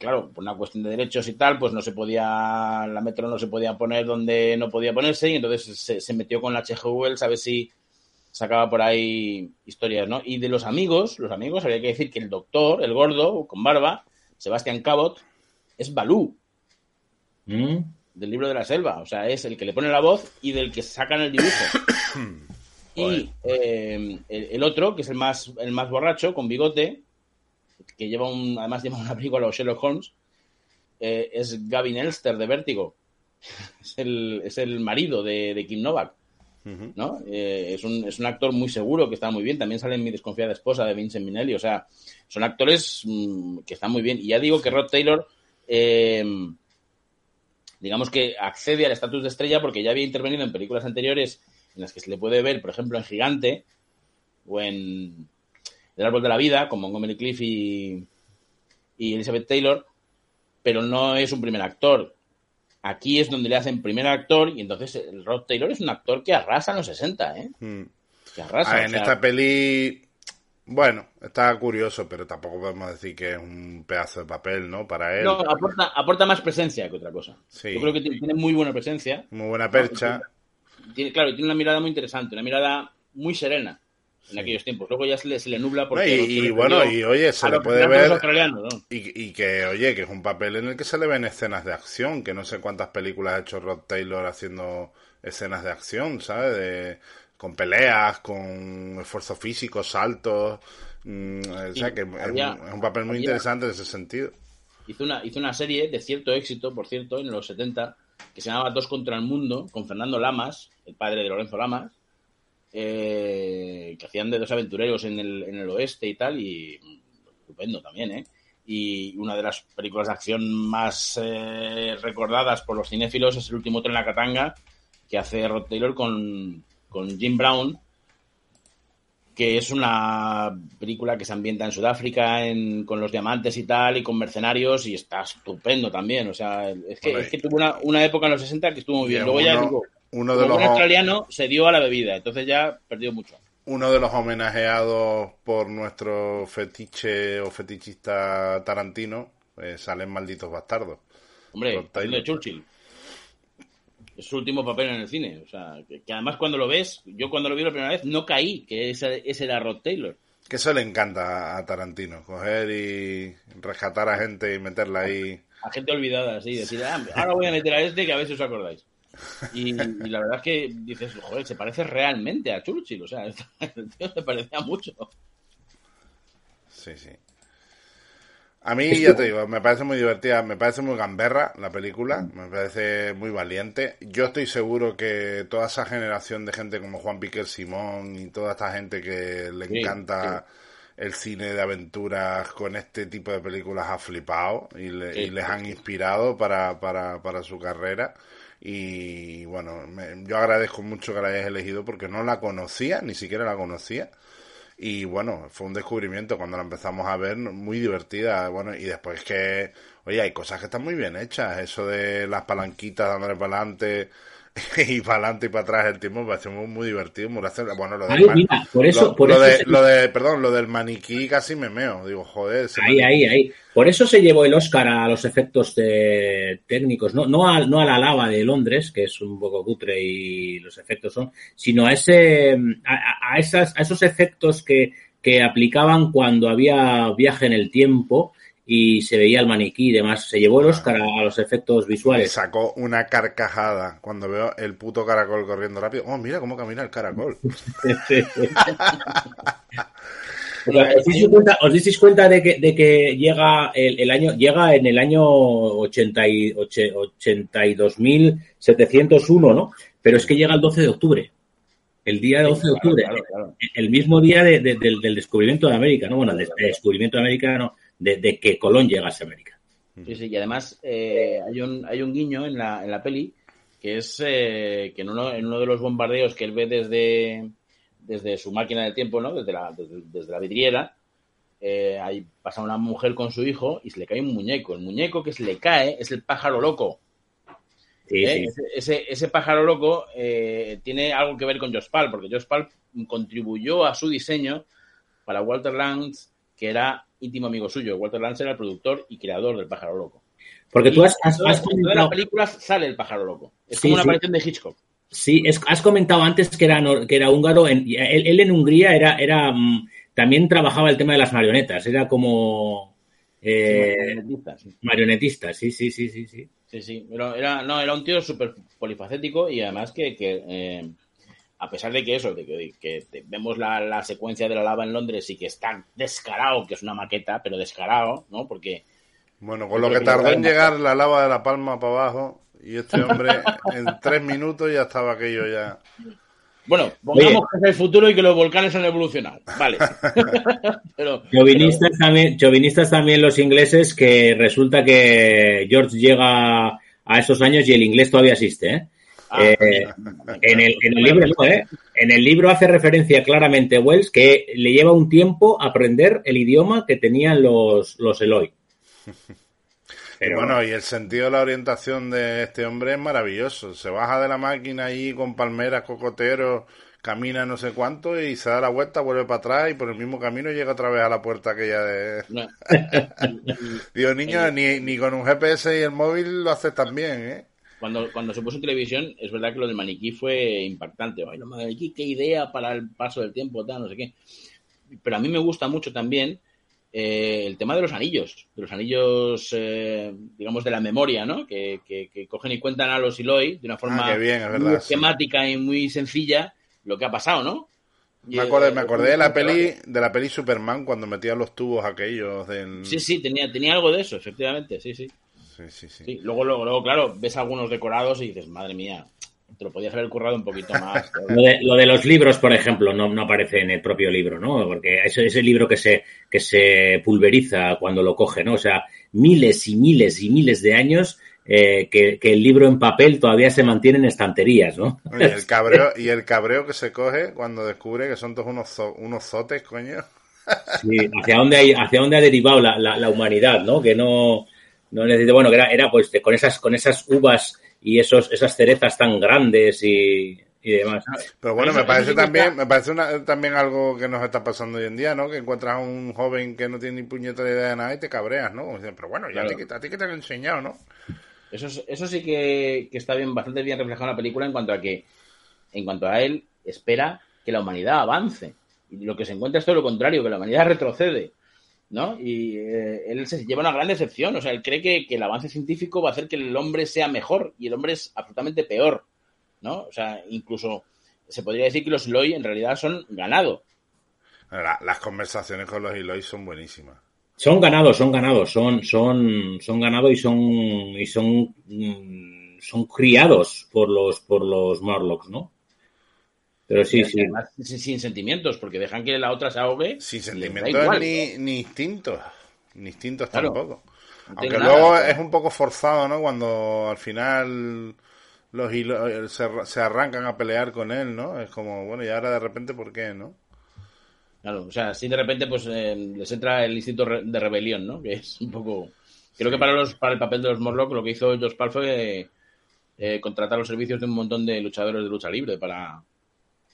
claro, por una cuestión de derechos y tal, pues no se podía, la metro no se podía poner donde no podía ponerse y entonces se, metió con la HG a ver si sacaba por ahí historias, ¿no? Y de los amigos, los amigos, había que decir que el doctor, el gordo, con barba, Sebastián Cabot, es Balú. Mm. Del libro de la selva. O sea, es el que le pone la voz y del que sacan el dibujo. y eh, el, otro, que es el más, el más borracho, con bigote, que lleva un, además lleva un abrigo a los Sherlock Holmes, eh, es Gavin Elster de Vértigo. es, el, es el marido de, de Kim Novak. ¿No? Eh, es, un, es un actor muy seguro que está muy bien. También sale en Mi desconfiada esposa de Vincent Minelli. O sea, son actores mm, que están muy bien. Y ya digo que Rod Taylor, em, digamos que accede al estatus de estrella porque ya había intervenido en películas anteriores en las que se le puede ver, por ejemplo, en Gigante o en El árbol de la vida, con Montgomery Cliff y, y Elizabeth Taylor, pero no es un primer actor. Aquí es donde le hacen primer actor y entonces el Rod Taylor es un actor que arrasa en los 60, ¿eh? Que arrasa. Ah, en esta peli, bueno, está curioso, pero tampoco podemos decir que es un pedazo de papel, ¿no? Para él. No, aporta, más presencia que otra cosa. Yo creo que tiene muy buena presencia. Muy buena percha. Tiene, claro, tiene una mirada muy interesante, una mirada muy serena en aquellos tiempos. Luego ya se le, se le nubla porque... y, bueno, y oye, se le puede ver... Y, que, oye, que es un papel en el que se le ven escenas de acción, que no sé cuántas películas ha hecho Rod Taylor haciendo escenas de acción, ¿sabes? De, con peleas, con esfuerzo físico, saltos... Mm, o sea, que es, un papel muy interesante en ese sentido. Hizo una, hizo una serie de cierto éxito, por cierto, en los 70, que se llamaba Dos contra el Mundo, con Fernando Lamas, el padre de Lorenzo Lamas, eh, que hacían de dos aventureros en el, en el oeste y tal, y estupendo también, ¿eh? Y una de las películas de acción más eh, recordadas por los cinéfilos es El último tren en la Katanga, que hace Rod Taylor con, con Jim Brown, que es una película que se ambienta en Sudáfrica con los diamantes y tal, y con mercenarios, y está estupendo también. O sea, es que, es que tuvo una, una, época en los 60 que estuvo muy bien. Luego ya digo, uno de los australiano se dio a la bebida, entonces ya perdió mucho. Uno de los homenajeados por nuestro fetiche o fetichista Tarantino eh, salen malditos bastardos. Hombre, de Churchill. Es su último papel en el cine. O sea, que, además cuando lo ves, yo cuando lo vi la primera vez no caí que ese, ese era Rod Taylor. Que eso le encanta a Tarantino, coger y rescatar a gente y meterla ahí. A gente olvidada, sí, decir, ah, ahora voy a meter a este que a ver si os acordáis. Y, la verdad es que dices, joder, se parece realmente a Churchill, o sea, el tío se parecía mucho. Sí, sí. A mí, ya te digo, me parece muy divertida, me parece muy gamberra la película, me parece muy valiente. Yo estoy seguro que toda esa generación de gente como Juan Piquer Simón y toda esta gente que le encanta el cine de aventuras con este tipo de películas ha flipado y, les han inspirado para, para, para su carrera. Y bueno, yo agradezco mucho que la hayas elegido porque no la conocía, ni siquiera la conocía. Y bueno, fue un descubrimiento cuando la empezamos a ver, muy divertida. Bueno, y después que, oye, hay cosas que están muy bien hechas. Eso de las palanquitas dándole para adelante y para adelante y para atrás el tiempo me parece muy, divertido. Muy bueno, lo, de, por eso, lo, por de, lo de, perdón, lo del maniquí casi me meo. Digo, joder. Ahí, ahí, ahí. Por eso se llevó el Oscar a los efectos de, técnicos, no, no, a, no a la lava de Londres, que es un poco cutre y los efectos son, sino a ese, a, a esas, a esos efectos que, que aplicaban cuando había viaje en el tiempo y se veía el maniquí y demás. Se llevó el Oscar a, los efectos visuales. Sacó una carcajada cuando veo el puto caracol corriendo rápido. Oh, mira cómo camina el caracol. ¿os, disteis cuenta, de que, de que llega el, año llega en el año 80 y, 82.701, ¿no? Pero es que llega el 12 de octubre. El día 12 de octubre. El mismo día del, descubrimiento de América, ¿no? Bueno, del descubrimiento de América, no de, que Colón llegase a América. Sí, sí, y además eh, hay, un, hay un guiño en la, en la peli que es eh, que en uno, en uno de los bombardeos que él ve desde, desde su máquina del tiempo, ¿no? Desde la, desde, la vidriera, eh, ahí pasa una mujer con su hijo y se le cae un muñeco. El muñeco que se le cae es el pájaro loco. Sí, Ese, ese, pájaro loco tiene algo que ver con Josh Pal, porque Josh Pal contribuyó a su diseño para Walter Lance, que era íntimo amigo suyo. Walter Lance era el productor y creador del Pájaro Loco. Porque tú has, comentado... En las películas sale el Pájaro Loco. Es como una aparición de Hitchcock. Sí, has comentado antes que era, que era húngaro. En, él, en Hungría era, era mm, también trabajaba el tema de las marionetas. Era como... Eh, marionetista, sí. sí, sí, sí, sí, sí. Sí, Pero era, no, era un tío súper polifacético y además que, que eh, a pesar de que eso, de que, vemos la, secuencia de la lava en Londres y que está descarado, que es una maqueta, pero descarado, ¿no? Porque... Bueno, con lo que tardó en llegar la lava de la palma para abajo, y este hombre en tres minutos ya estaba aquello ya... Bueno, pongamos que es el futuro y que los volcanes han evolucionado. Vale. pero, chauvinistas, También, chauvinistas también los ingleses, que resulta que George llega a esos años y el inglés todavía existe, ¿eh? Ah, eh, en, el, libro, ¿eh? en el libro hace referencia claramente Wells que le lleva un tiempo aprender el idioma que tenían los, los Eloy. Pero... Bueno, y el sentido de la orientación de este hombre es maravilloso. Se baja de la máquina ahí con palmeras, cocoteros, camina no sé cuánto y se da la vuelta, vuelve para atrás y por el mismo camino llega otra vez a la puerta aquella de... Digo, niño, ni, ni con un GPS y el móvil lo haces tan bien, ¿eh? Cuando, cuando se puso en televisión, es verdad que lo del maniquí fue impactante. Ay, no, maniquí, qué idea para el paso del tiempo, tal, no sé qué. Pero a mí me gusta mucho también eh, el tema de los anillos, de los anillos, eh, digamos, de la memoria, ¿no? Que, que, cogen y cuentan a los Eloy de una forma ah, bien, muy esquemática y muy sencilla lo que ha pasado, ¿no? Me acordé, me acordé de la peli de la peli Superman cuando metía los tubos aquellos del... Sí, sí, tenía, tenía algo de eso, efectivamente, sí, sí. Sí, sí, sí. luego, luego, claro, ves algunos decorados y dices, madre mía, te lo podías haber currado un poquito más. lo, de, los libros, por ejemplo, no, no aparece en el propio libro, ¿no? Porque es ese libro que se, que se pulveriza cuando lo coge, ¿no? O sea, miles y miles y miles de años eh, que, el libro en papel todavía se mantiene en estanterías, ¿no? el cabreo, y el cabreo que se coge cuando descubre que son todos unos, unos zotes, coño. Sí, hacia dónde, hay, hacia dónde ha derivado la, la, la humanidad, ¿no? Que no no necesito, bueno, que era, era pues con esas, con esas uvas y esos, esas cerezas tan grandes y, demás. Pero bueno, me parece también, me parece también algo que nos está pasando hoy en día, ¿no? Que encuentras a un joven que no tiene ni puñetera idea de nada y te cabreas, ¿no? Pero bueno, ya a, ti, que te han enseñado, ¿no? Eso, eso sí que, está bien, bastante bien reflejado en la película en cuanto a que, en cuanto a él, espera que la humanidad avance. Y lo que se encuentra es todo lo contrario, que la humanidad retrocede. ¿No? Y eh, él se lleva una gran decepción, o sea, él cree que, el avance científico va a hacer que el hombre sea mejor y el hombre es absolutamente peor, ¿no? O sea, incluso se podría decir que los Eloy en realidad son ganado. las conversaciones con los Eloy son buenísimas. Son ganados, son ganados, son, son, son ganados y son, y son, mm, son criados por los, por los Morlocks, ¿no? Pero sí, sí. sin sentimientos, porque dejan que la otra se ahogue. Sin sentimientos ni, ni instintos. Ni instintos tampoco. Aunque luego es un poco forzado, ¿no? Cuando al final los hilos se, se, arrancan a pelear con él, ¿no? Es como, bueno, y ahora de repente, ¿por qué, no? Claro, o sea, si de repente pues eh, les entra el instinto de rebelión, ¿no? Que es un poco... Creo que para los para el papel de los Morlock lo que hizo George Pal fue eh, contratar los servicios de un montón de luchadores de lucha libre para,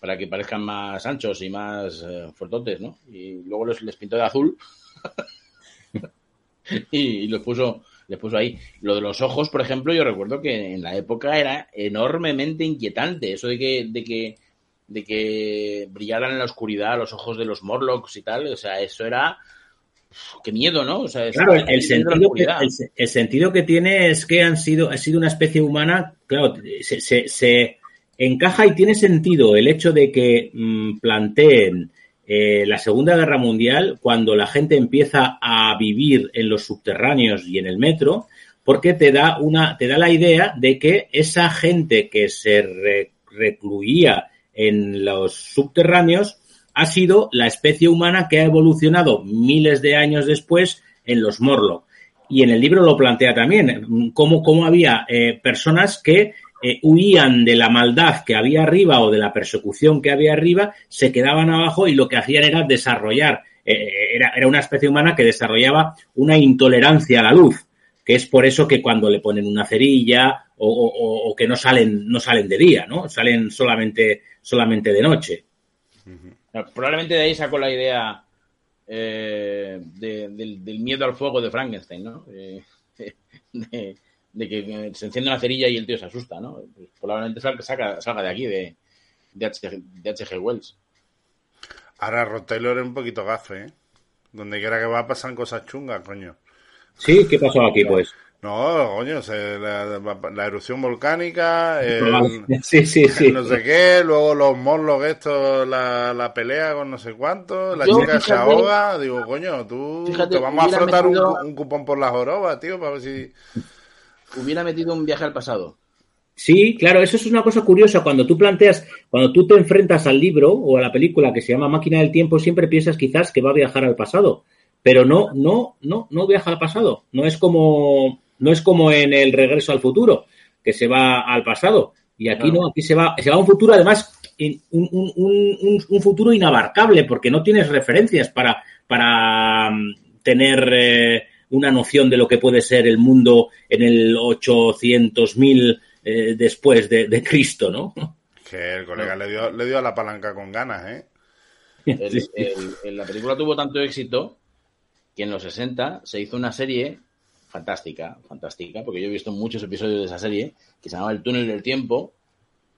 para que parezcan más anchos y más eh, fuertotes, ¿no? Y luego les, les pintó de azul y, los puso les puso ahí. Lo de los ojos, por ejemplo, yo recuerdo que en la época era enormemente inquietante. Eso de que, de que de que brillaran en la oscuridad los ojos de los Morlocks y tal, o sea, eso era qué miedo, ¿no? O sea, claro, el, sentido que, el, sentido que tiene es que han sido, ha sido una especie humana, claro, se, se, encaja y tiene sentido el hecho de que mm, planteen eh, la Segunda Guerra Mundial cuando la gente empieza a vivir en los subterráneos y en el metro, porque te da una, te da la idea de que esa gente que se recluía en los subterráneos ha sido la especie humana que ha evolucionado miles de años después en los Morlock. Y en el libro lo plantea también, cómo, cómo había eh, personas que eh, huían de la maldad que había arriba o de la persecución que había arriba, se quedaban abajo y lo que hacían era desarrollar, eh, era, era una especie humana que desarrollaba una intolerancia a la luz que es por eso que cuando le ponen una cerilla o, que no salen, no salen de día, ¿no? Salen solamente, solamente de noche. Probablemente de ahí sacó la idea eh, del, miedo al fuego de Frankenstein, ¿no? Eh, de, que se enciende una cerilla y el tío se asusta, ¿no? Pues probablemente salga, salga de aquí, de, de, H, Wells. Ahora Rod Taylor es un poquito gafe, ¿eh? Donde quiera que va pasan cosas chungas, coño. Sí, ¿qué pasó aquí, pues? No, coño, la, erupción volcánica, sí, sí, sí. no sé qué, luego los morlos estos, la, pelea con no sé cuánto, la chica se ahoga, digo, coño, tú te vamos a frotar un, cupón por las jorobas, tío, para ver si... Hubiera metido un viaje al pasado. Sí, claro, eso es una cosa curiosa. Cuando tú planteas, cuando tú te enfrentas al libro o a la película que se llama Máquina del Tiempo, siempre piensas quizás que va a viajar al pasado pero no, no, no, no viaja al pasado. No es como, no es como en el regreso al futuro, que se va al pasado. Y aquí no, aquí se va, se va a un futuro, además, un, un, un, futuro inabarcable, porque no tienes referencias para, para mm, tener eh, una noción de lo que puede ser el mundo en el 800.000 eh, después de, Cristo, ¿no? Que el colega le, dio, le dio a la palanca con ganas, ¿eh? la película tuvo tanto éxito que en los 60 se hizo una serie fantástica, fantástica, porque yo he visto muchos episodios de esa serie, que se llamaba El túnel del tiempo,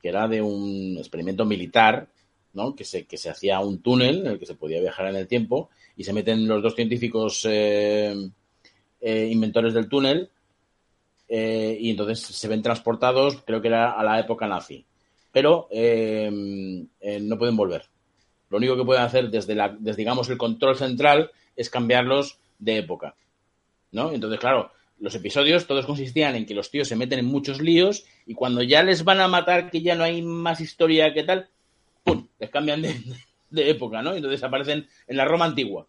que era de un experimento militar, ¿no? Que se, que se hacía un túnel en el que se podía viajar en el tiempo y se meten los dos científicos eh, eh, inventores del túnel eh, y entonces se ven transportados, creo que era a la época nazi, pero no pueden volver. Lo único que pueden hacer desde, la, desde digamos, el control central es cambiarlos de época. ¿No? Entonces, claro, los episodios todos consistían en que los tíos se meten en muchos líos y cuando ya les van a matar, que ya no hay más historia que tal, ¡pum! Les cambian de, época, ¿no? Entonces aparecen en la Roma antigua.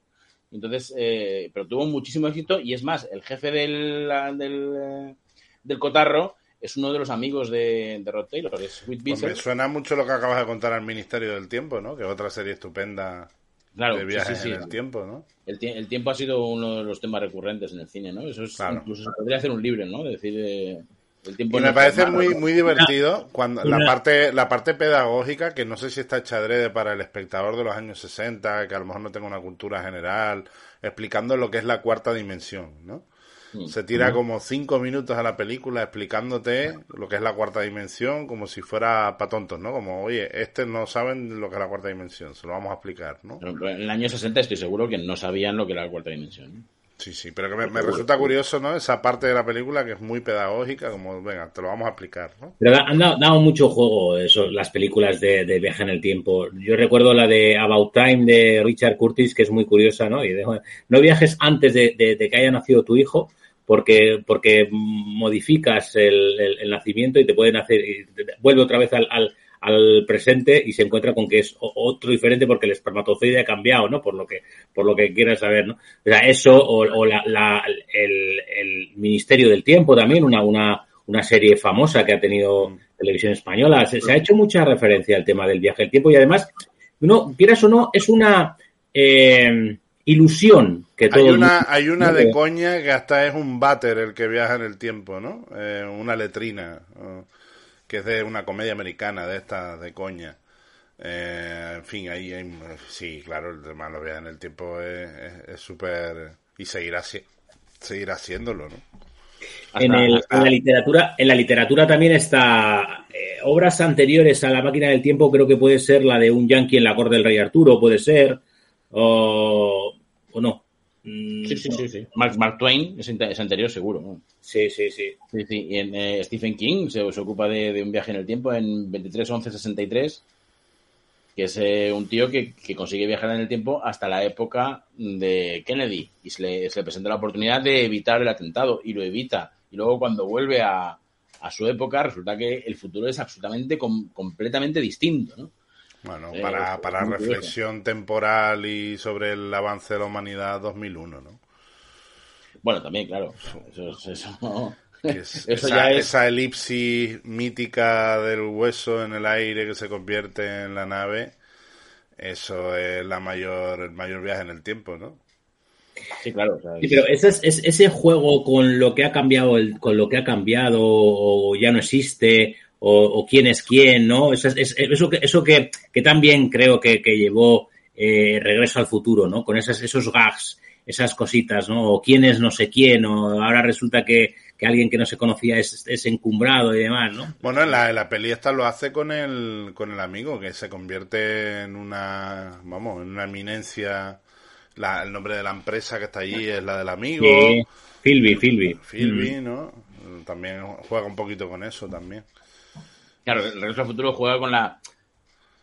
Entonces, eh, pero tuvo muchísimo éxito y es más, el jefe del, del, del cotarro es uno de los amigos de, de Rod Taylor, es Me suena mucho lo que acabas de contar al Ministerio del Tiempo, ¿no? Que es otra serie estupenda claro, de viajes en el tiempo, ¿no? El, el, tiempo ha sido uno de los temas recurrentes en el cine, ¿no? Eso es, incluso se podría hacer un libro, ¿no? decir, eh, el tiempo y me parece muy, muy divertido cuando la parte, la parte pedagógica, que no sé si está hecha adrede para el espectador de los años 60, que a lo mejor no tenga una cultura general, explicando lo que es la cuarta dimensión, ¿no? Se tira como cinco minutos a la película explicándote lo que es la cuarta dimensión, como si fuera para tontos, ¿no? Como, oye, este no saben lo que es la cuarta dimensión, se lo vamos a explicar, ¿no? En el año 60 estoy seguro que no sabían lo que era la cuarta dimensión. Sí, sí, pero que me, resulta curioso, ¿no? Esa parte de la película que es muy pedagógica, como, venga, te lo vamos a explicar, ¿no? Pero han dado, mucho juego eso, las películas de, viaje en el tiempo. Yo recuerdo la de About Time de Richard Curtis, que es muy curiosa, ¿no? Y no viajes antes de, que haya nacido tu hijo, porque, porque modificas el, nacimiento y te pueden hacer, vuelve otra vez al al presente y se encuentra con que es otro diferente porque el espermatozoide ha cambiado, ¿no? Por lo que, por lo que quieras saber, ¿no? O sea, eso o, la, el, Ministerio del Tiempo también, una, una, una serie famosa que ha tenido mm. televisión española. Se, ha hecho mucha referencia al tema del viaje del tiempo y además, no, quieras o no, es una eh, ilusión que todo hay una, hay una de coña que hasta es un váter el que viaja en el tiempo, ¿no? Eh, una letrina que es de una comedia americana, de esta, de coña. Eh, en fin, ahí hay, sí, claro, el tema de los en el tiempo es súper... y seguirá, seguirá haciéndolo, ¿no? En, el, en, la literatura en la literatura también está eh, obras anteriores a la máquina del tiempo creo que puede ser la de un yankee en la corte del rey Arturo puede ser o, o no Mm, sí, sí, sí, sí. Mark, Twain es, anterior, seguro. Sí, sí, sí. sí, sí. Y en eh, Stephen King se, ocupa de, un viaje en el tiempo en 23-11-63, que es eh, un tío que, consigue viajar en el tiempo hasta la época de Kennedy y se le, presenta la oportunidad de evitar el atentado y lo evita. Y luego cuando vuelve a, su época resulta que el futuro es absolutamente completamente distinto, ¿no? Bueno, eh, para, para reflexión temporal y sobre el avance de la humanidad 2001, ¿no? Bueno, también, claro. Eso, eso, esa, esa, elipsis mítica del hueso en el aire que se convierte en la nave, eso es la mayor, el mayor viaje en el tiempo, ¿no? Sí, claro. sí, pero ese, es, ese juego con lo que ha cambiado, el, con lo que ha cambiado o ya no existe o, quién es quién, ¿no? Eso, es, eso, que, eso que, que también creo que, que llevó eh, Regreso al Futuro, ¿no? Con esas, esos gags, esas cositas, ¿no? O quién es no sé quién, o ahora resulta que, que alguien que no se conocía es, es encumbrado y demás, ¿no? Bueno, en la, la peli esta lo hace con el, con el amigo, que se convierte en una, vamos, en una eminencia. La, el nombre de la empresa que está allí es la del amigo. Sí. Philby, Philby. Philby, mm. ¿no? También juega un poquito con eso también. Claro, el Regreso al Futuro juega con la,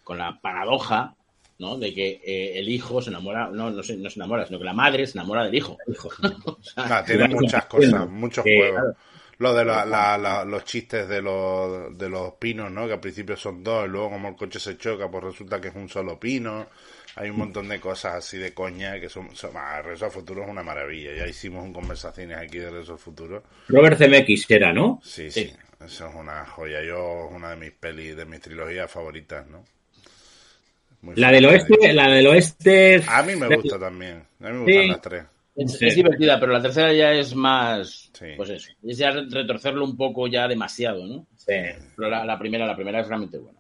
con la paradoja, ¿no? De que eh, el hijo se enamora, no, no se, no se enamora, sino que la madre se enamora del hijo. Ah, tiene muchas cosas, muchos juegos. Lo de los chistes de los, de los pinos, ¿no? Que al principio son dos y luego como el coche se choca, pues resulta que es un solo pino. Hay un montón de cosas así de coña que son... son ah, al Futuro es una maravilla. Ya hicimos un conversaciones aquí de Regreso al Futuro. Robert Zemeckis era, ¿no? sí. sí. Eso es una joya. Yo, una de mis pelis, de mis trilogías favoritas, ¿no? la del oeste, la del oeste. A mí me gusta también. A mí me gustan las tres. Es, divertida, pero la tercera ya es más. Pues eso. Es ya retorcerlo un poco ya demasiado, ¿no? Sí. Pero la, primera, la primera es realmente buena.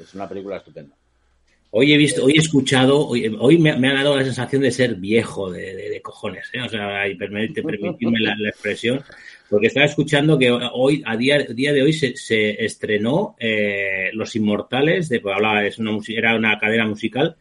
Es una película estupenda. Hoy he visto, hoy he escuchado, hoy, me, ha dado la sensación de ser viejo de, cojones, ¿eh? o sea, y permitirme la, expresión, porque estaba escuchando que hoy, a día, día de hoy, se, se estrenó eh, Los Inmortales, de, pues, hablaba, es una, era una cadena musical,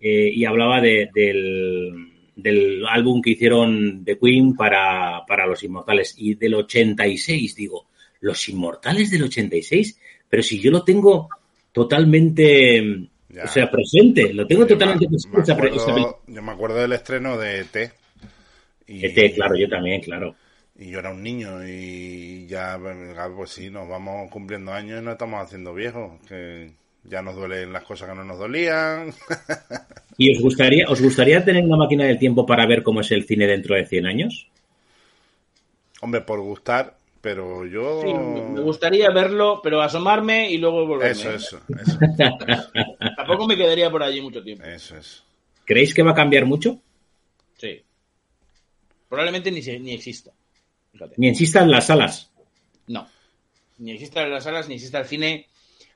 eh, y hablaba de, del, del álbum que hicieron The Queen para, para Los Inmortales, y del 86, digo, Los Inmortales del 86, pero si yo lo tengo totalmente o sea, presente, lo tengo totalmente presente. yo me acuerdo del estreno de ET. Y, ET, claro, yo también, claro. Y yo era un niño y ya, pues sí, nos vamos cumpliendo años y no estamos haciendo viejos, que ya nos duelen las cosas que no nos dolían. ¿Y os gustaría, os gustaría tener una máquina del tiempo para ver cómo es el cine dentro de 100 años? Hombre, por gustar, pero yo... me gustaría verlo, pero asomarme y luego volverme. Eso, eso, eso. Tampoco me quedaría por allí mucho tiempo. Eso es. ¿Creéis que va a cambiar mucho? Sí. Probablemente ni, ni exista. Ni exista en las salas. No. Ni exista en las salas, ni exista el cine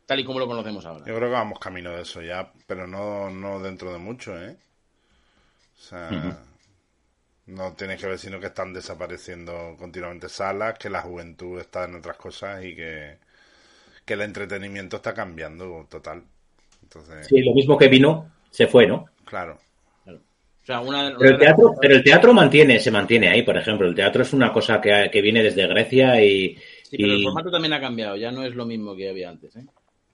tal y como lo conocemos ahora. Yo creo que vamos camino de eso ya, pero no, no dentro de mucho, ¿eh? O sea... No tiene que ver, sino que están desapareciendo continuamente salas, que la juventud está en otras cosas y que, que el entretenimiento está cambiando total. Entonces, Sí, lo mismo que vino, se fue, ¿no? claro. O sea, una, una Pero el las teatro, cosas- pero el teatro mantiene, se mantiene ahí, por ejemplo. El teatro es una cosa que, que viene desde Grecia y, Sí, pero el formato también ha cambiado, ya no es lo mismo que había antes. ¿eh?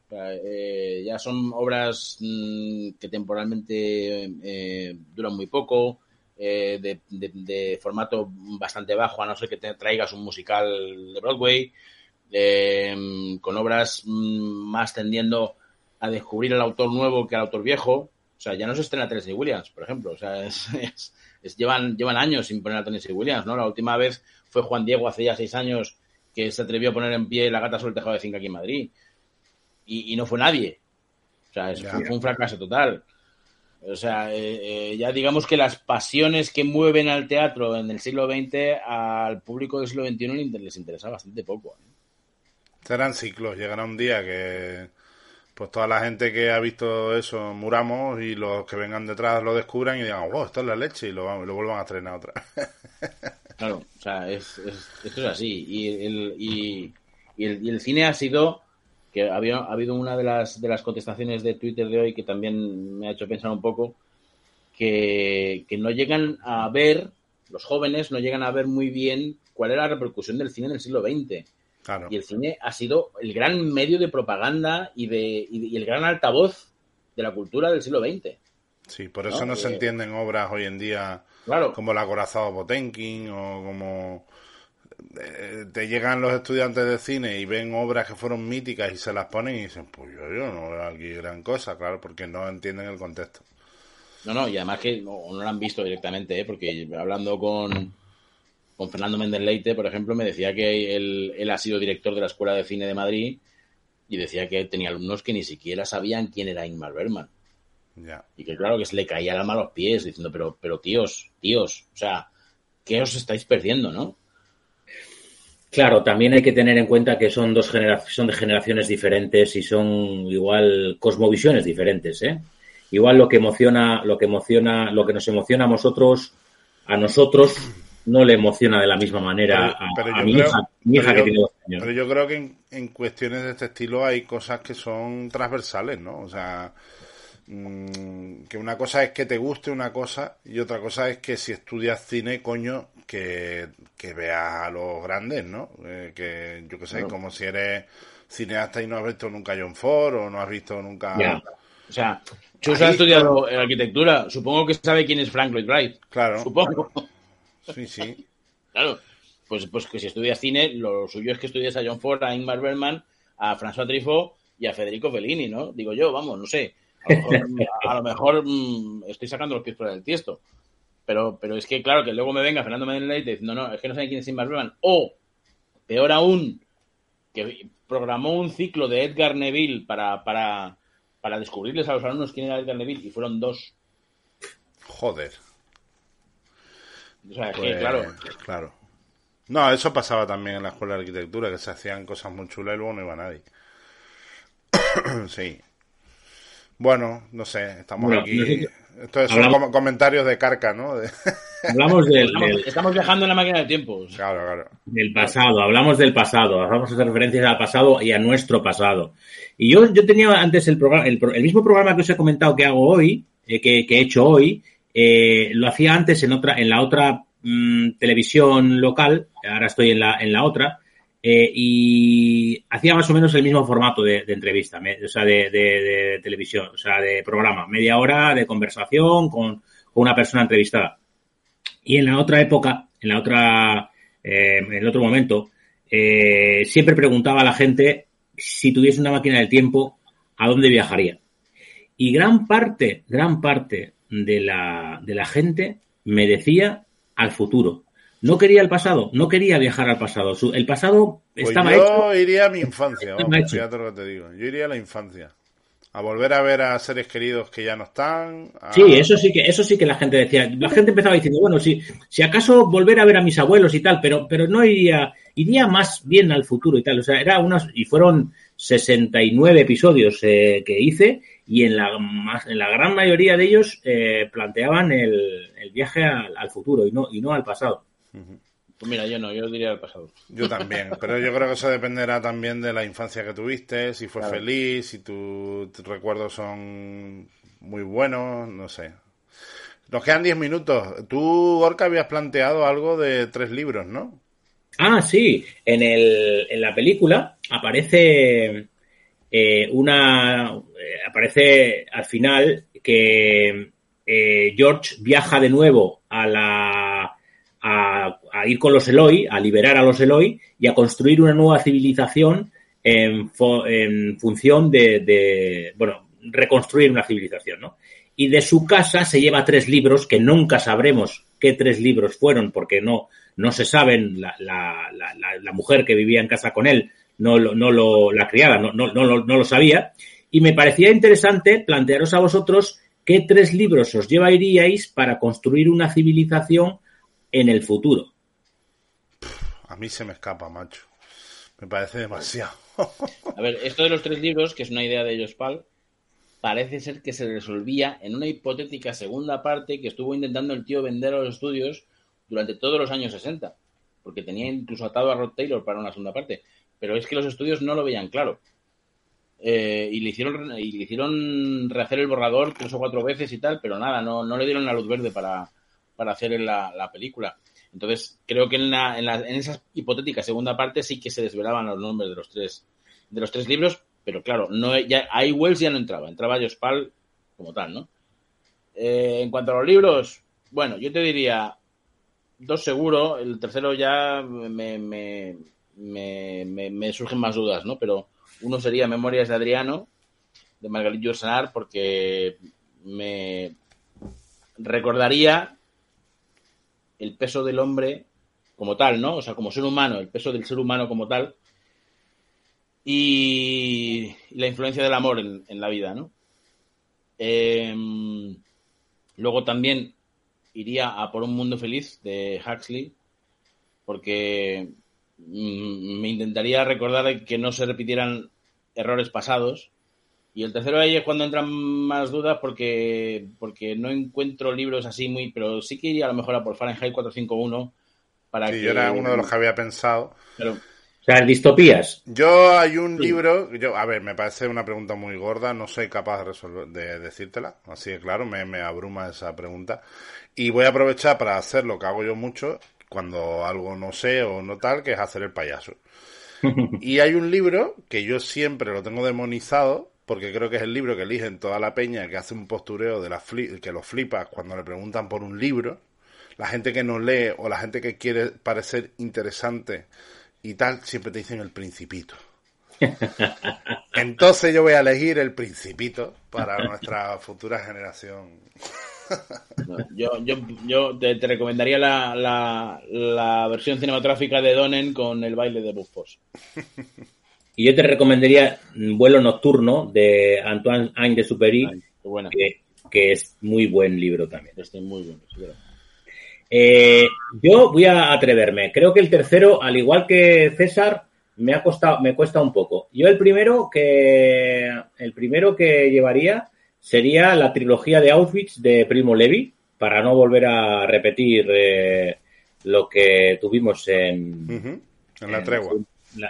O sea, eh, ya son obras mm, que temporalmente eh, duran muy poco, eh, de, de- de formato bastante bajo, a no ser que te traigas un musical de Broadway, con obras mm, más tendiendo a descubrir al autor nuevo que al autor viejo. O sea, ya no se estrena Tennessee Williams, por ejemplo. O sea, es- es- es- llevan, llevan años sin poner a Tennessee Williams, ¿no? La última vez fue Juan Diego hace ya seis años que se atrevió a poner en pie la gata sobre el tejado de zinc aquí en Madrid. Y, y no fue nadie. O sea, es- fue, fue un fracaso total. O sea, eh, eh, ya digamos que las pasiones que mueven al teatro en el siglo XX al público del siglo XXI les interesa bastante poco. ¿eh? Serán ciclos, llegará un día que pues toda la gente que ha visto eso muramos y los que vengan detrás lo descubran y digan, wow, esto es la leche y lo, lo vuelvan a estrenar otra. Claro, o sea, es, es- esto es así. Y el, y, y el, y el cine ha sido, que había, ha habido una de las, de las contestaciones de Twitter de hoy que también me ha hecho pensar un poco, que, que no llegan a ver, los jóvenes no llegan a ver muy bien cuál era la repercusión del cine en el siglo XX. Claro. Y el cine ha sido el gran medio de propaganda y, de, y, de- y el gran altavoz de la cultura del siglo XX. Sí, por eso ¿no? no, se Eh, entienden obras hoy en día Claro, como el acorazado Potemkin o como eh, te llegan los estudiantes de cine y ven obras que fueron míticas y se las ponen y dicen, pues yo, yo no veo aquí gran cosa, claro, porque no entienden el contexto. No, no, y además que no, no lo han visto directamente, ¿eh? porque hablando con, con Fernando Méndez Leite, por ejemplo, me decía que él, él ha sido director de la Escuela de Cine de Madrid y decía que tenía alumnos que ni siquiera sabían quién era Ingmar Bergman. Ya. Y que claro, que se le caía el alma a los pies, diciendo, pero, pero tíos, tíos, o sea, ¿qué os estáis perdiendo, no? Claro, también hay que tener en cuenta que son dos son de generaciones diferentes y son igual cosmovisiones diferentes, ¿eh? Igual lo que emociona, lo que emociona, lo que nos emociona a nosotros, a nosotros no le emociona de la misma manera Pero- a, pero a yo mi creo- hija, mi hija pero que yo- tiene dos años. Pero yo creo que en, en cuestiones de este estilo hay cosas que son transversales, ¿no? O sea, mm, que una cosa es que te guste una cosa y otra cosa es que si estudias cine, coño, que, que veas a los grandes, ¿no? Eh, que yo que sé, Claro. como si eres cineasta y no has visto nunca John Ford o no has visto nunca... Ya. O sea, Chus Ahí- ha estudiado arquitectura, supongo que sabe quién es Frank Lloyd Wright. Claro, Supongo. Sí, sí. Claro, pues, pues que si estudias cine, lo suyo es que estudies a John Ford, a Ingmar Bergman, a François Truffaut y a Federico Fellini, ¿no? Digo yo, vamos, no sé. A lo mejor, a lo mejor, mm, estoy sacando los pies por el tiesto. Pero, pero es que, claro, que luego me venga Fernando Leite diciendo, no, es que no saben quién es Ingmar Bergman. O, peor aún, que programó un ciclo de Edgar Neville para, para, para descubrirles a los alumnos quién era Edgar Neville y fueron dos. Joder. O sea, es Pues, que, claro, claro. No, eso pasaba también en la escuela de arquitectura, que se hacían cosas muy chulas y luego no iba nadie. sí. Bueno, no sé, estamos Bueno, aquí. nosotros- Esto son hablamos- comentarios de carca, ¿no? De- Hablamos del, estamos, del- estamos viajando en la máquina de tiempo. Claro, claro. del pasado, hablamos del pasado, vamos a hacer referencias al pasado y a nuestro pasado. Y yo, yo tenía antes el programa, el, pro- el mismo programa que os he comentado que hago hoy, eh, que, que he hecho hoy, eh, lo hacía antes en otra, en la otra mm, televisión local, ahora estoy en la, en la otra, eh, y hacía más o menos el mismo formato de, entrevista, me- o sea, de, televisión, o sea, de programa, media hora de conversación con, una persona entrevistada. Y en la otra época, en la otra, eh, en el otro momento, siempre preguntaba a la gente si tuviese una máquina del tiempo, ¿a dónde viajaría? Y gran parte, gran parte de la, de la gente me decía al futuro. No quería el pasado, no quería viajar al pasado. Su- el pasado Pues estaba yo hecho. iría a mi infancia, vamos, fíjate lo que te digo. Yo iría a la infancia. A volver a ver a seres queridos que ya no están. a- Sí, eso sí que, eso sí que la gente decía. La gente empezaba diciendo, bueno, si, si acaso volver a ver a mis abuelos y tal, pero, pero no iría, iría más bien al futuro y tal. O sea, era unas, y fueron 69 episodios eh, que hice y en la, en la gran mayoría de ellos eh, planteaban el, viaje al, futuro y no, y no al pasado. Pues mira, yo no, yo diría al pasado. Yo también, pero yo creo que eso dependerá también de la infancia que tuviste, si fue feliz, si tus recuerdos son muy buenos, no sé. Nos quedan 10 minutos. Tú, Orca, habías planteado algo de tres libros, ¿no? Ah, sí. En, el, en la película aparece eh, una. Eh, aparece al final que eh, George viaja de nuevo a la. A, ir con los Eloy, a liberar a los Eloy y a construir una nueva civilización en, función de, de, bueno, reconstruir una civilización, ¿no? y de su casa se lleva tres libros que nunca sabremos qué tres libros fueron porque no, no se saben, la, la, la, mujer que vivía en casa con él, no, no lo, la criada, no, no, no, no lo sabía. Y me parecía interesante plantearos a vosotros qué tres libros os llevaríais para construir una civilización en el futuro. A mí se me escapa, macho. Me parece demasiado. A ver, esto de los tres libros, que es una idea de ellos, Pal, parece ser que se resolvía en una hipotética segunda parte que estuvo intentando el tío vender a los estudios durante todos los años 60, porque tenía incluso atado a Rod Taylor para una segunda parte, pero es que los estudios no lo veían claro. Eh, y le hicieron y le hicieron rehacer el borrador tres o cuatro veces y tal, pero nada, no, no le dieron la luz verde para, para hacer la, la película. Entonces, creo que en, la, en, en esa hipotética segunda parte sí que se desvelaban los nombres de los tres, de los tres libros, pero claro, no ya, ahí Wells ya no entraba, entraba Jospal como tal, ¿no? Eh, en cuanto a los libros, bueno, yo te diría dos seguro, el tercero ya me, me, me, surgen más dudas, ¿no? Pero uno sería Memorias de Adriano, de Margarit Yourcenar, porque me recordaría el peso del hombre como tal, ¿no? O sea, como ser humano, el peso del ser humano como tal, y la influencia del amor en, la vida, ¿no? Em, luego también iría a por un mundo feliz de Huxley, porque me intentaría recordar que no se repitieran errores pasados. Y el tercero ahí es cuando entran más dudas porque, porque no encuentro libros así muy, pero sí que iría a lo mejor a por Fahrenheit 451 para sí, yo era uno de los que había pensado. Pero, o sea, distopías. Yo hay un libro, yo, a ver, me parece una pregunta muy gorda, no soy capaz de, resolver, de decírtela, así que claro, me, me abruma esa pregunta. Y voy a aprovechar para hacer lo que hago yo mucho, cuando algo no sé o no tal, que es hacer el payaso. y hay un libro que yo siempre lo tengo demonizado, porque creo que es el libro que eligen toda la peña que hace un postureo de la que lo flipas cuando le preguntan por un libro. La gente que no lee o la gente que quiere parecer interesante y tal, siempre te dicen el principito. Entonces yo voy a elegir el principito para nuestra futura generación. yo, yo, yo te, recomendaría la, la, versión cinematográfica de Donen con el baile de Buffos. Y yo te recomendaría Vuelo Nocturno de Antoine Ain de Superi, que, es muy buen libro también. Este muy bueno, eh, yo voy a atreverme. Creo que el tercero, al igual que César, me ha costado, me cuesta un poco. Yo el primero que el primero que llevaría sería la trilogía de Auschwitz de Primo Levi, para no volver a repetir eh, lo que tuvimos en, en la tregua.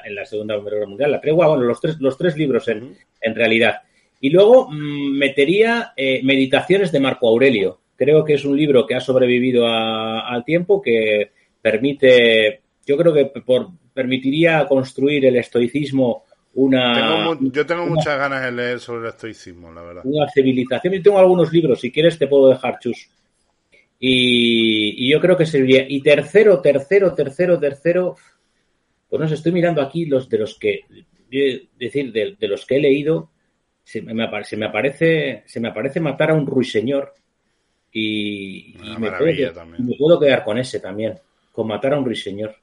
En la, Segunda Guerra Mundial. La tregua, bueno, los tres, los tres libros en, en realidad. Y luego mm, metería eh, Meditaciones de Marco Aurelio, Creo que es un libro que ha sobrevivido al tiempo, que permite, yo creo que por, permitiría construir el estoicismo una... yo tengo muchas ganas de leer sobre el estoicismo, la verdad. Una civilización. Yo tengo algunos libros, si quieres te puedo dejar, Chus. Y, yo creo que serviría. Y tercero, tercero, tercero, tercero, pues no sé, estoy mirando aquí los de los que, decir, de, los que he leído, se me, se me, aparece, se me aparece matar a un ruiseñor y, me, puedo, quedar con ese también, con matar a un ruiseñor.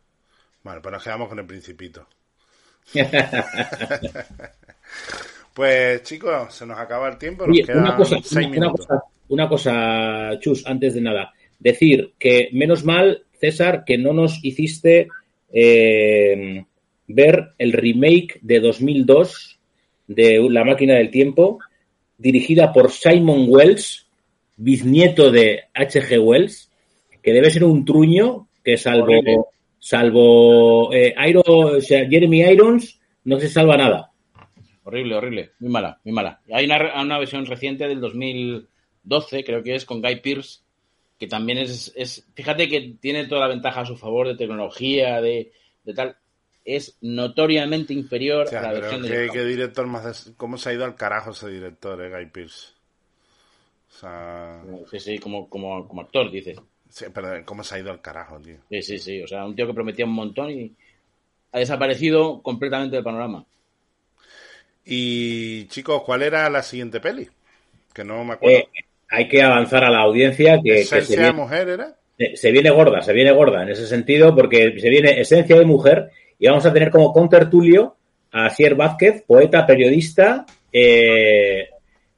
Bueno, pues nos quedamos con el principito. pues chicos, se nos acaba el tiempo. una, cosa, una, cosa, Chus, antes de nada. Decir que menos mal, César, que no nos hiciste eh, ver el remake de 2002 de La máquina del tiempo dirigida por Simon Wells, bisnieto de H.G. Wells, que debe ser un truño que salvo, salvo eh, Jeremy Irons no se salva nada. Horrible, horrible. Muy mala, muy mala. Hay una, una versión reciente del 2012, creo que es, con Guy Pearce, que también es, es, fíjate que tiene toda la ventaja a su favor de tecnología, de, de tal, es notoriamente inferior a la versión de ¿qué, director más cómo se ha ido al carajo ese director, eh, Guy Pearce? O sea... Sí, sí, como, como, como actor, dices. Sí, pero ¿cómo se ha ido al carajo, tío? Sí, sí, sí. O sea, un tío que prometía un montón y ha desaparecido completamente del panorama. Y chicos, ¿cuál era la siguiente peli? Que no me acuerdo. Eh, hay que avanzar a la audiencia que, ¿Esencia de mujer era? Se viene gorda, se viene gorda en ese sentido porque se viene esencia de mujer y vamos a tener como contertulio a Sier Vázquez, poeta, periodista, eh,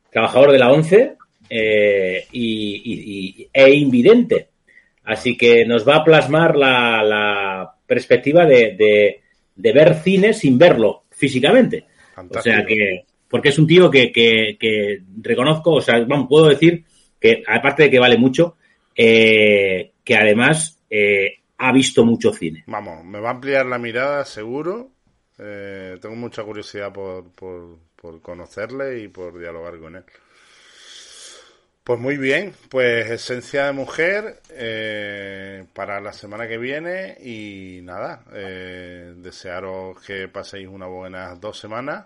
trabajador de la ONCE eh, y, e invidente. Así que nos va a plasmar la, perspectiva de, ver cine sin verlo físicamente. O sea que, porque es un tío que, reconozco, o sea, puedo decir que, aparte de que vale mucho, eh, que además eh, ha visto mucho cine. Vamos, me va a ampliar la mirada, seguro. Eh, tengo mucha curiosidad por, por conocerle y por dialogar con él. Pues muy bien, pues esencia de mujer eh, para la semana que viene y nada, eh, desearos que paséis una buena dos semanas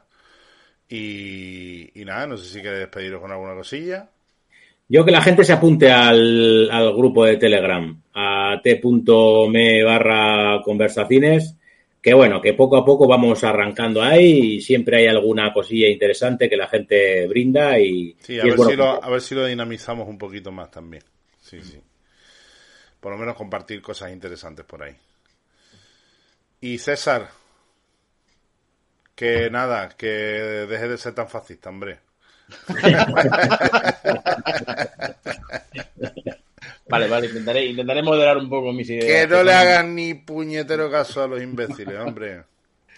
y, nada, no sé si queréis despediros con alguna cosilla. Yo que la gente se apunte al, al grupo de Telegram, a t.me barra conversaciones que bueno, que poco a poco vamos arrancando ahí y siempre hay alguna cosilla interesante que la gente brinda y... Sí, a, ver, si lo, a ver si lo dinamizamos un poquito más también. Sí, sí. Por lo menos compartir cosas interesantes por ahí. Y César, que nada, que deje de ser tan fascista, hombre. Vale, vale, intentaré, intentaré moderar un poco mis ideas. Que no le hagan ni puñetero caso a los imbéciles, hombre.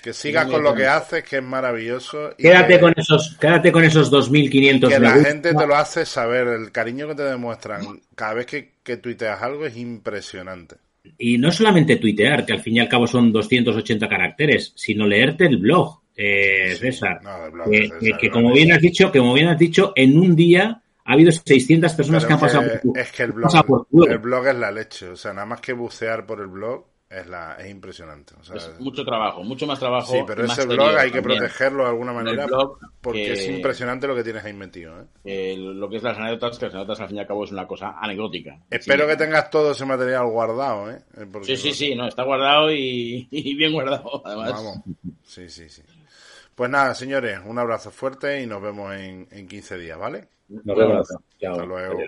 Que sigas con lo que haces, que es maravilloso. quédate, con esos, quédate con esos 2.500 Que la gente te lo hace saber, el cariño que te demuestran cada vez que, que tuiteas algo es impresionante. Y no solamente tuitear, que al fin y al cabo son 280 caracteres, sino leerte el blog, eh, César. que, como bien has dicho, que como bien has dicho, en un día ha habido 600 personas que han pasado por Es que el blog, el blog es la leche. O sea, nada más que bucear por el blog es, la, es impresionante. es mucho trabajo, mucho más trabajo. Sí, pero ese blog hay que protegerlo de alguna manera porque es impresionante lo que tienes ahí metido. ¿eh? lo que es las anécdotas, que las anécdotas al fin y al cabo es una cosa anecdótica. Espero que tengas todo ese material guardado. ¿eh? sí, sí, sí, no, está guardado y, bien guardado, además. Vamos. Sí, sí, sí. Pues nada, señores, un abrazo fuerte y nos vemos en, en 15 días, ¿vale? Nos vemos. Hasta luego.